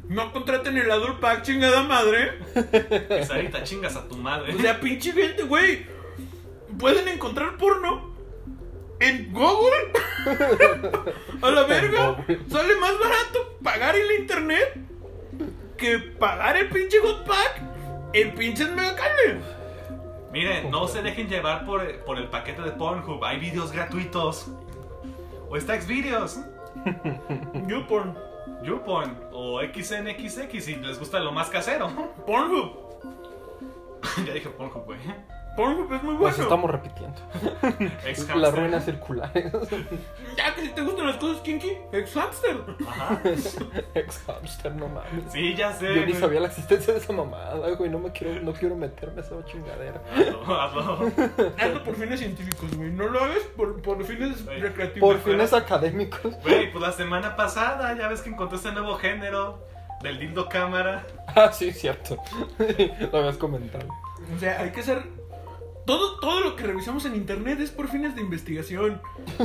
No contraten el Adult Pack, chingada madre. Y Sarita, chingas a tu madre. O sea, pinche gente, güey. Pueden encontrar porno en Google. A la verga. Google. Sale más barato pagar el internet que pagar el pinche Hot Pack en pinches megacable. Miren, no se dejen llevar por, por el paquete de Pornhub. Hay videos gratuitos. O está Xvideos. YouPorn. YouPorn. O XNXX si les gusta lo más casero. Pornhub. ya dije Pornhub, güey. Pornhub es muy Nos bueno. estamos repitiendo. Ex Las ruinas circulares. Ya que si te gustan las cosas kinky, ex hamster. Ajá. Ex hamster, no mames. Sí, ya sé. Yo ni sabía la existencia de esa mamada, güey. No me quiero, no quiero meterme a esa chingadera. Hazlo, hazlo. Hazlo por fines científicos, güey. No lo hagas por, por fines Güey. recreativos. Por fines académicos. Güey, pues la semana pasada ya ves que encontré este nuevo género del dildo cámara. Ah, sí, cierto. Lo habías comentado. O sea, hay que ser. Todo, todo lo que revisamos en internet es por fines de investigación.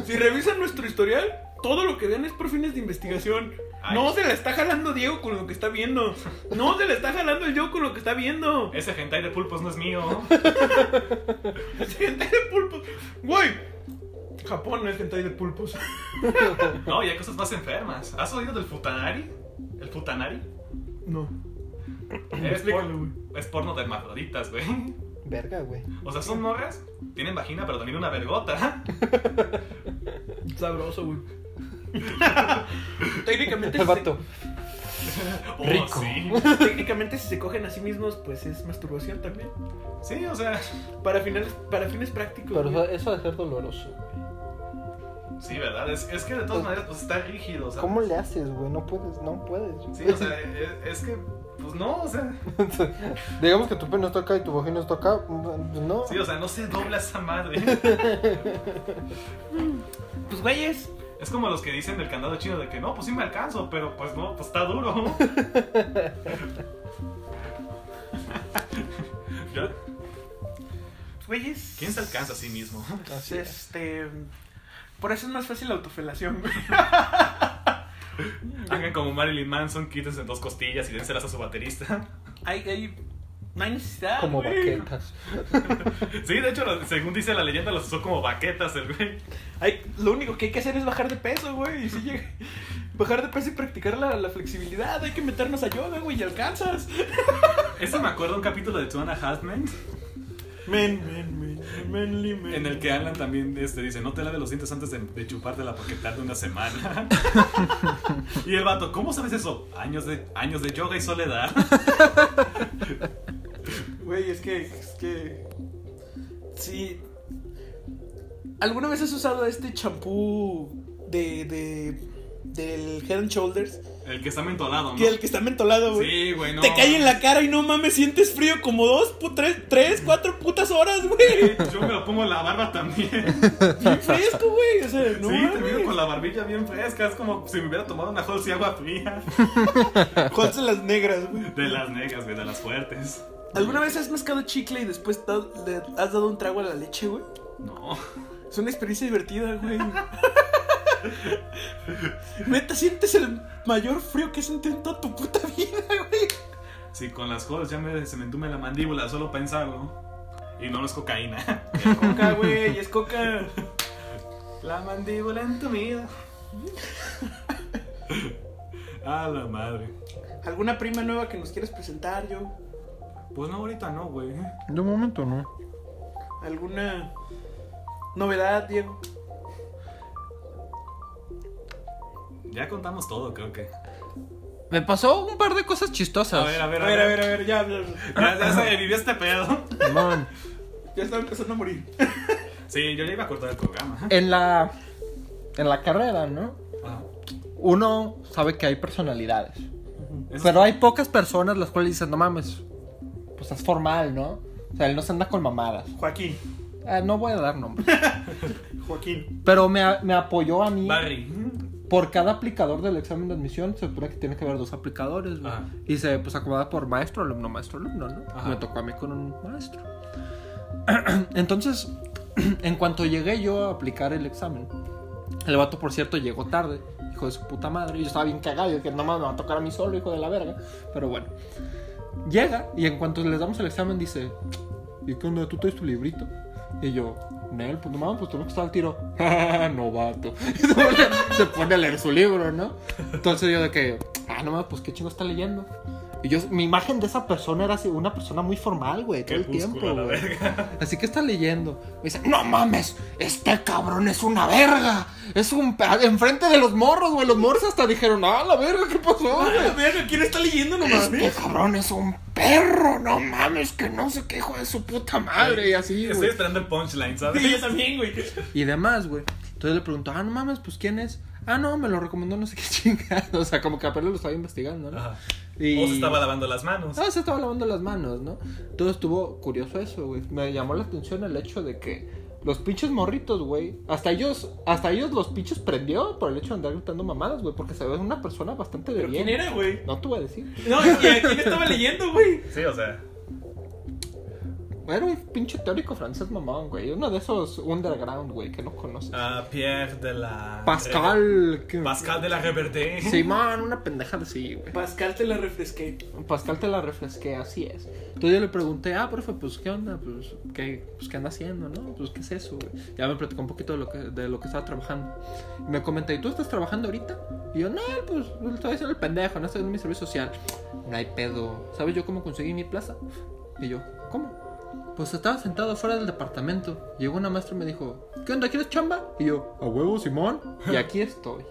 Si revisan nuestro historial, todo lo que vean es por fines de investigación. Ay. No se la está jalando Diego con lo que está viendo. No se la está jalando el Diego con lo que está viendo. Ese hentai de pulpos no es mío. Hentai de pulpos. Güey. Japón no es hentai de pulpos. No, y hay cosas más enfermas. ¿Has oído del futanari? ¿El futanari? No. Es, Explícalo, por- es porno de hermafroditas, güey. Verga, güey. O sea, son morras, tienen vagina, pero también una vergota. Sabroso, güey. técnicamente, El si se- vato. Oh, Rico. sí. técnicamente, si se cogen a sí mismos, pues es masturbación también. Sí, o sea, Para, finales, para fines prácticos. Pero güey. eso, de ser doloroso, güey. sí, ¿verdad? Es, es que de todas maneras, pues está rígido, ¿sabes? ¿Cómo le haces, güey? No puedes, no puedes. Sí, o sea, es, es que, pues no, o sea, Digamos que tu pene está acá y tu vagina está acá. pues No. sí, o sea, no se dobla esa madre. Pues, güeyes. Es como los que dicen del candado chino de que no, pues sí me alcanzo, pero pues no, pues está duro. Yo- güeyes. ¿Quién se alcanza a sí mismo? Así es. Este. Por eso es más fácil la autofelación, güey. Hagan como Marilyn Manson, quítense dos costillas y dénselas a su baterista. Hay, hay. No hay necesidad. Como güey. baquetas. Sí, de hecho, según dice la leyenda, los usó como baquetas el güey. Hay, lo único que hay que hacer es bajar de peso, güey. Y si llega- Bajar de peso y practicar la, la flexibilidad. Hay que meternos a yoga, güey, y alcanzas. Ese me acuerdo un capítulo de Two and a Half Men, Men, men, men, manly men. en el que Alan también este, dice, no te laves los dientes antes de, de chupártela porque tarda una semana. y el vato, ¿cómo sabes eso? Años de, años de yoga y soledad. Güey, es que. Es que. Sí. ¿Alguna vez has usado este champú de. de. Del Head and Shoulders? El que está mentolado, ¿no? Que el que está mentolado, güey. Sí, güey, no. Te cae en la cara y no mames, sientes frío como dos, tres, tres, cuatro putas horas, güey. Yo me lo pongo en la barba también. Bien fresco, güey. O sea, no sí, mames. termino con la barbilla bien fresca. Es como si me hubiera tomado una Halsey agua fría. Juanse las negras, güey. De las negras, güey, de las fuertes. ¿Alguna vez has mascado chicle y después has dado un trago a la leche, güey? No. Es una experiencia divertida, güey. Neta, sientes el mayor frío que has sentido en toda tu puta vida, güey. Sí, con las Halls ya me, se me entume la mandíbula solo pensarlo. Y no, no es cocaína. Coca, güey, es coca. La mandíbula entumida. A la madre. ¿Alguna prima nueva que nos quieras presentar, yo? Pues no, ahorita no, güey. De momento no. ¿Alguna novedad, Diego? Ya contamos todo, creo que. Me pasó un par de cosas chistosas. A ver, a ver, A ver, a ver, a ver, ya, ya, Ya, ya se vivió este pedo. Man, ya estaba empezando a morir. Sí, yo ya iba a cortar el programa. En la. En la carrera, ¿no? Ajá. Uno sabe que hay personalidades. Eso Pero es- hay pocas personas las cuales dicen, no mames, pues es formal, ¿no? O sea, él no se anda con mamadas. Joaquín. Ah, no voy a dar nombres. Joaquín. Pero me, me apoyó a mí. Barry. Por cada aplicador del examen de admisión se supone que tiene que haber dos aplicadores, güey. Ajá. Y se pues acomoda por maestro, alumno, maestro, alumno, ¿no? Ajá. Me tocó a mí con un maestro. Entonces, en cuanto llegué yo a aplicar el examen, el vato, por cierto, llegó tarde, hijo de su puta madre. Yo estaba bien cagado, yo que no más me va a tocar a mí solo, hijo de la verga. Pero bueno, llega y en cuanto les damos el examen dice, ¿y qué onda? ¿Tú traes tu librito? Y yo, Nel, pues no mames, pues tengo que estar al tiro. Novato. Se pone a leer su libro, ¿no? Entonces yo de que, ah, no mames, pues qué chingo está leyendo. Y yo, mi imagen de esa persona era así, una persona muy formal, güey, todo el tiempo, güey. Así que está leyendo. Me dice, no mames, este cabrón es una verga. Es un... Enfrente de los morros, güey. Los morros hasta dijeron, ah, la verga, ¿qué pasó, Ah, güey? verga, ¿quién está leyendo? No Este cabrón es un perro, no mames, que no sé qué hijo de su puta madre y así, Estoy güey. esperando el punchline, ¿sabes? Sí, yo también, güey. Y demás, güey. Entonces le pregunto, ah, no mames, pues quién es. Ah, no, me lo recomendó no sé qué chingada. O sea, como que apenas lo estaba investigando, ¿no? Ajá. Y... O se estaba lavando las manos. Ah, se estaba lavando las manos, ¿no? Todo estuvo curioso eso, güey. Me llamó la atención el hecho de que los pinches morritos, güey, hasta ellos, hasta ellos los pinches prendió por el hecho de andar gritando mamadas, güey, porque se ve una persona bastante de ¿Pero bien. quién era, güey? No te voy a decir. No, ¿y a quién estaba leyendo, güey? Sí, o sea. Era un pinche teórico francés mamón, güey. Uno de esos underground, güey, que no conoces. a Pierre de la. Pascal. que- Pascal de la Reverde. Simón, una pendeja de sí, güey. Pascal te la refresqué. Pascal te la refresqué, así es. Entonces yo le pregunté, ah, profe, pues, ¿qué onda? Pues, ¿qué, pues, ¿qué anda haciendo, no? Pues, ¿qué es eso, güey? Ya me platicó un poquito de lo que, de lo que estaba trabajando. Y me comenta, ¿y tú estás trabajando ahorita? Y yo, no, pues, estoy haciendo el pendejo, no estoy en mi servicio social. No hay pedo. ¿Sabes yo cómo conseguí mi plaza? Y yo, ¿cómo? Pues estaba sentado fuera del departamento. Llegó una maestra y me dijo, ¿qué onda? ¿Quieres chamba? Y yo, a huevo, Simón. Y aquí estoy.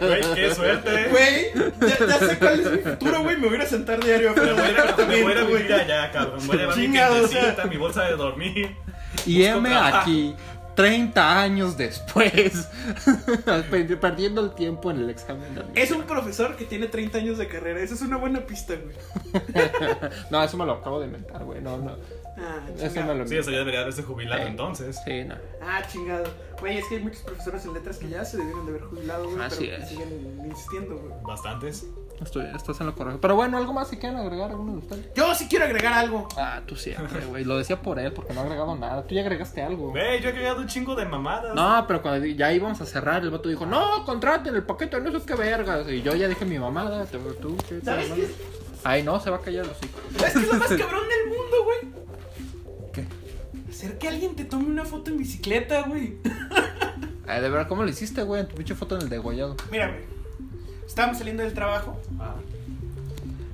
Güey, qué suerte. Güey, ya, ya sé cuál es mi futuro, güey. Me voy a ir a sentar diario Me voy a ir a- me voy a ir a departamento, vivir güey. allá, cabrón. Voy a llevar mi o sea. mi bolsa de dormir. Y trabajo. aquí, 30 años después, perdi- perdiendo el tiempo en el examen. de. Es un profesor que tiene 30 años de carrera. Esa es una buena pista, güey. No, eso me lo acabo de inventar, güey. No, no. Ah, Eso me lo Sí, eso ya debería haberse jubilado Sí. entonces. Sí, no. Ah, chingado. Güey, es que hay muchos profesores en letras que ya se debieron de haber jubilado, güey. Así pero es. siguen insistiendo, güey. Bastantes. Estoy, estás en lo correcto. Pero bueno, ¿algo más si quieren agregar alguno de ustedes? Yo sí quiero agregar algo. Ah, tú siempre, güey. Lo decía por él, porque no ha agregado nada. Tú ya agregaste algo. Güey, yo he creado un chingo de mamadas. No, pero cuando ya íbamos a cerrar, el vato dijo, no, contraten el paquete, no sé qué vergas. Y yo ya dije mi mamada, te- tú, ¿qué qué? Ay, no, se va a callar los hijos. ¿Sabes qué es lo más cabrón del mundo, güey? ¿Qué? Hacer que alguien te tome una foto en bicicleta, güey. Ay, de verdad, ¿cómo lo hiciste, güey? En tu pinche foto en el degollado. Mira, güey. Estábamos saliendo del trabajo. Ah,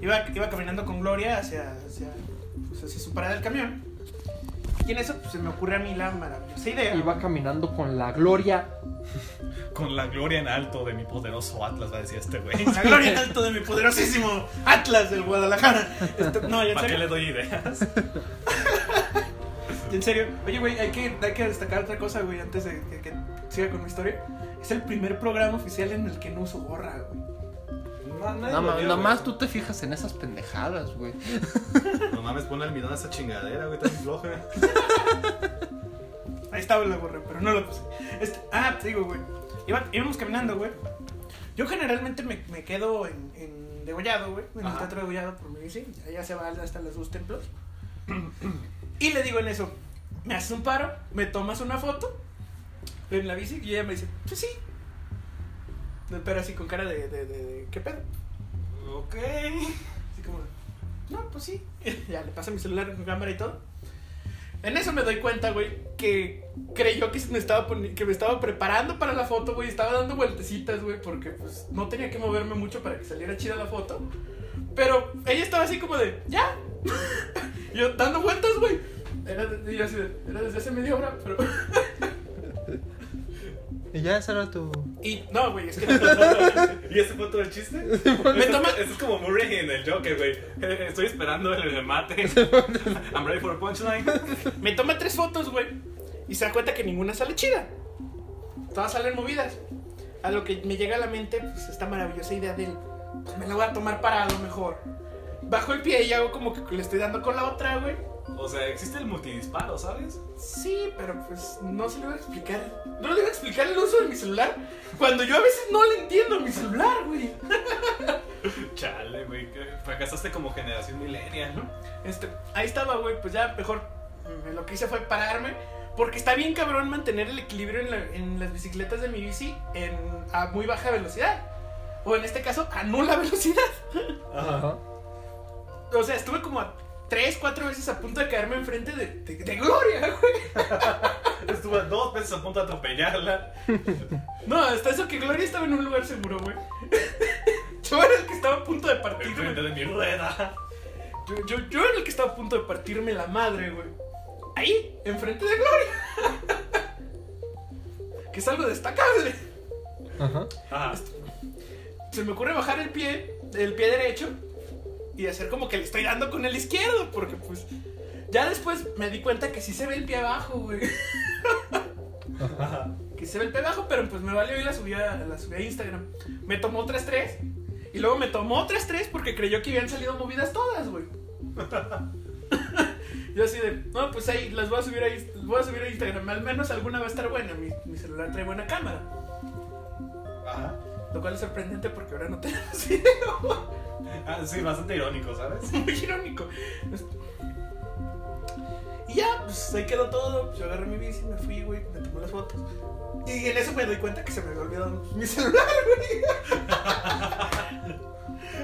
Iba, iba caminando con Gloria hacia, hacia, pues, hacia su parada del camión. Y en eso pues, se me ocurre a mí la maravillosa idea. Iba caminando con la gloria. con la gloria en alto de mi poderoso Atlas, va a decir este güey. Con la gloria en alto de mi poderosísimo Atlas del Guadalajara. Este, no, ya en ¿Para qué le serio. doy ideas? En serio. Oye, güey, hay que, hay que destacar otra cosa, güey, antes de que, que siga con mi historia. Es el primer programa oficial en el que no uso gorra, güey. No, nadie Nada lo más, vio, nada güey. más tú te fijas en esas pendejadas, güey. No mames, pon almidón a esa chingadera, güey, tan floja. Ahí estaba la gorra, pero no la puse. Este, ah, te digo, güey. Iba- íbamos caminando, güey. Yo generalmente me, me quedo en, en Degollado, güey. En el Ajá. teatro de Degollado por mi bici. Ya se va hasta los dos templos. Y le digo en eso, ¿me haces un paro? ¿Me tomas una foto? En la bici. Y ella me dice, pues sí. Pero así con cara de, de, de- ¿qué pedo? Ok. Así como, no, pues sí. ya le paso mi celular con cámara y todo. En eso me doy cuenta, güey, que creyó que me estaba que me estaba preparando para la foto, güey. Estaba dando vueltecitas, güey, porque pues no tenía que moverme mucho para que saliera chida la foto. Pero ella estaba así como de, ya. Yo dando vueltas, güey. Era, era desde hace media hora, pero. Y ya ese era tu. Y no, güey, es que. ¿Y ese fue todo el chiste? Me toma- Eso es como Murray en el Joker, güey. Eh, Estoy esperando el remate. I'm ready for a punchline. Me toma tres fotos, güey. Y se da cuenta que ninguna sale chida. Todas salen movidas. A lo que me llega a la mente, pues esta maravillosa idea del. Pues me la voy a tomar parado mejor. Bajo el pie y hago como que le estoy dando con la otra, güey. O sea, existe el multidisparo, ¿sabes? Sí, pero pues no se le voy a explicar. No le voy a explicar el uso de mi celular. Cuando yo a veces no le entiendo a mi celular, güey. Chale, güey. Fracasaste como generación millennial, ¿no? Este, ahí estaba, güey, pues ya mejor lo que hice fue pararme. Porque está bien cabrón mantener el equilibrio en, la- en las bicicletas de mi bici en, a muy baja velocidad. O en este caso, a nula velocidad. Ajá. O sea, estuve como a 3, 4 veces a punto de caerme enfrente de, de, de Gloria, güey. Estuve dos veces a punto de atropellarla. No, hasta eso que Gloria estaba en un lugar seguro, güey. Yo era el que estaba a punto de partirme. Enfrente de mi rueda. Yo, yo, yo era el que estaba a punto de partirme la madre, güey. Ahí, enfrente de Gloria. que es algo destacable. Ajá. Ah, Se me ocurre bajar el pie, el pie derecho, y hacer como que le estoy dando con el izquierdo, porque pues. Ya después me di cuenta que sí se ve el pie abajo, güey. que se ve el pie abajo, pero pues me valió y la subí a, la subí a Instagram. Me tomó otras tres. Y luego me tomó otras tres porque creyó que habían salido movidas todas, güey. Yo así de, no, pues ahí las voy a subir a, voy a subir a Instagram. Al menos alguna va a estar buena. Mi, mi celular trae buena cámara. Ajá. Lo cual es sorprendente porque ahora no tenemos video. Ah, sí, bastante irónico, ¿sabes? Muy irónico. Y ya, pues ahí quedó todo. Yo agarré mi bici, me fui, güey, me tomé las fotos. Y en eso me doy cuenta que se me había olvidado mi celular, güey.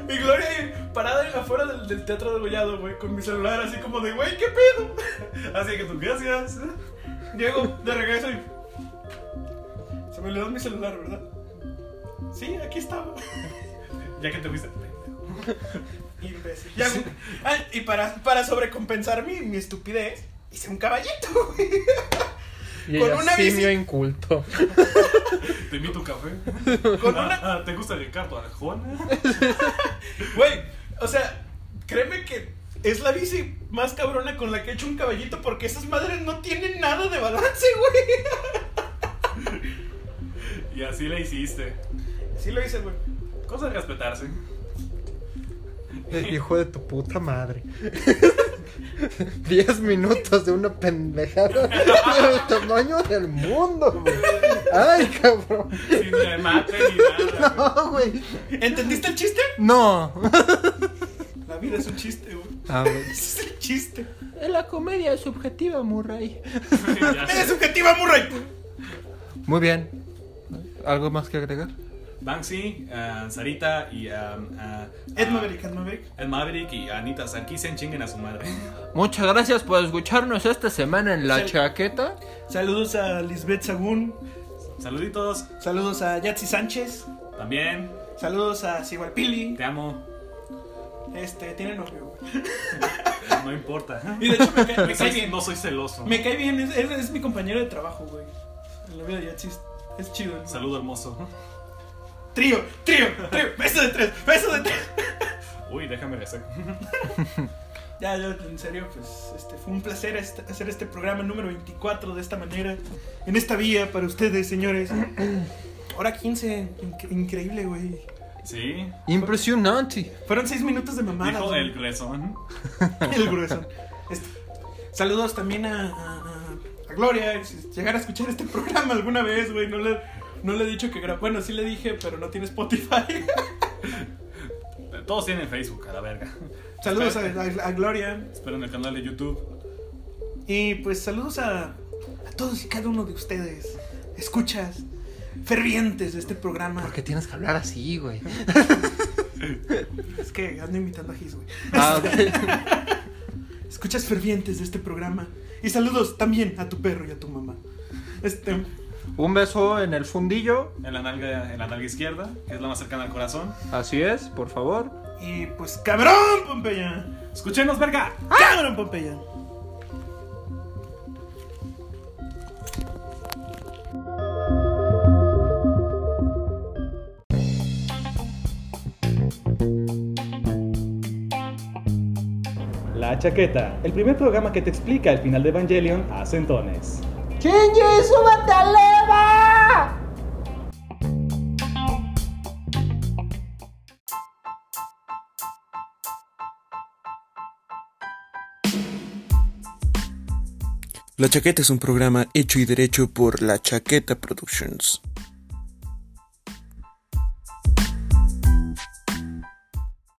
Y Gloria parada en- afuera del, del teatro de Gollado, güey, con mi celular así como de, güey, ¿qué pedo? Así que tú, gracias. Llego de regreso y. Se me olvidó mi celular, ¿verdad? Sí, aquí estaba. Ya que te fuiste. Imbécil. Ah, y para, para sobrecompensar mi, mi estupidez, hice un caballito, güey. Y Con ella una simio bici. inculto. Te invito a un café. Con Ah, una. ah, ¿Te gusta Ricardo Arjona? Güey, o sea, créeme que es la bici más cabrona con la que he hecho un caballito porque esas madres no tienen nada de balance, güey. Y así le hiciste. Sí lo hice, güey. Cosa de respetarse. Hijo de tu puta madre. Diez minutos de una pendejada del tamaño del mundo, güey. Ay, cabrón. Sin remate ni nada. No, güey. ¿Entendiste el chiste? No. La vida es un chiste, güey. A ver. Ese es el chiste. La comedia es subjetiva, Murray. Sé. subjetiva, Murray. Muy bien. ¿Algo más que agregar? Banksy, ah, Sarita y ah, Ed Maverick, Ed Maverick. Ed Maverick y Anita Sarkisian chinguen a su madre. Muchas gracias por escucharnos esta semana en La. Chaqueta. Saludos a Lisbeth Sagún. Saluditos. Saludos a Yatsi Sánchez. También. Saludos a Sigualpili. Te amo. Este, tiene novio. güey. No importa. Y de hecho me cae, me cae Soy- bien. no soy celoso. Me cae bien, es, es- es mi compañero de trabajo, güey. En la vida de Yatsi es, es chido. ¿no? Saludo hermoso. Trío, trío, trío. Beso de tres, beso de tres. Uy, déjame rezar. Ya, ya, en serio, pues este, fue un placer este- hacer este programa número 24 de esta manera, en esta vía para ustedes, señores. Hora 15, inc- increíble, güey. Sí. Impresionante. Fueron 6 minutos de mamada. Dijo el grueso. El grueso. Este, saludos también a, a- Gloria. Si llegara a escuchar este programa alguna vez, güey, no le, no le he dicho que grabó. Bueno, sí le dije, pero no tiene Spotify. Todos tienen Facebook, a la verga. saludos a, Espero, a- a Gloria. espero en el canal de YouTube. Y pues saludos a, a todos y cada uno de ustedes. Escuchas fervientes de este programa. ¿Por qué tienes que hablar así, güey? Es que ando invitando a Gis, güey. Ah. Escuchas fervientes de este programa. Y saludos también a tu perro y a tu mamá. Este, Un beso en el fundillo. En la nalga, en la nalga izquierda, que es la más cercana al corazón. Así es, por favor. y pues cabrón, Pompeya. ¡Escúchenos, verga! Cabrón, Pompeya. La Chaqueta, el primer programa que te explica el final de Evangelion a centones. La Chaqueta es un programa hecho y derecho por La Chaqueta Productions.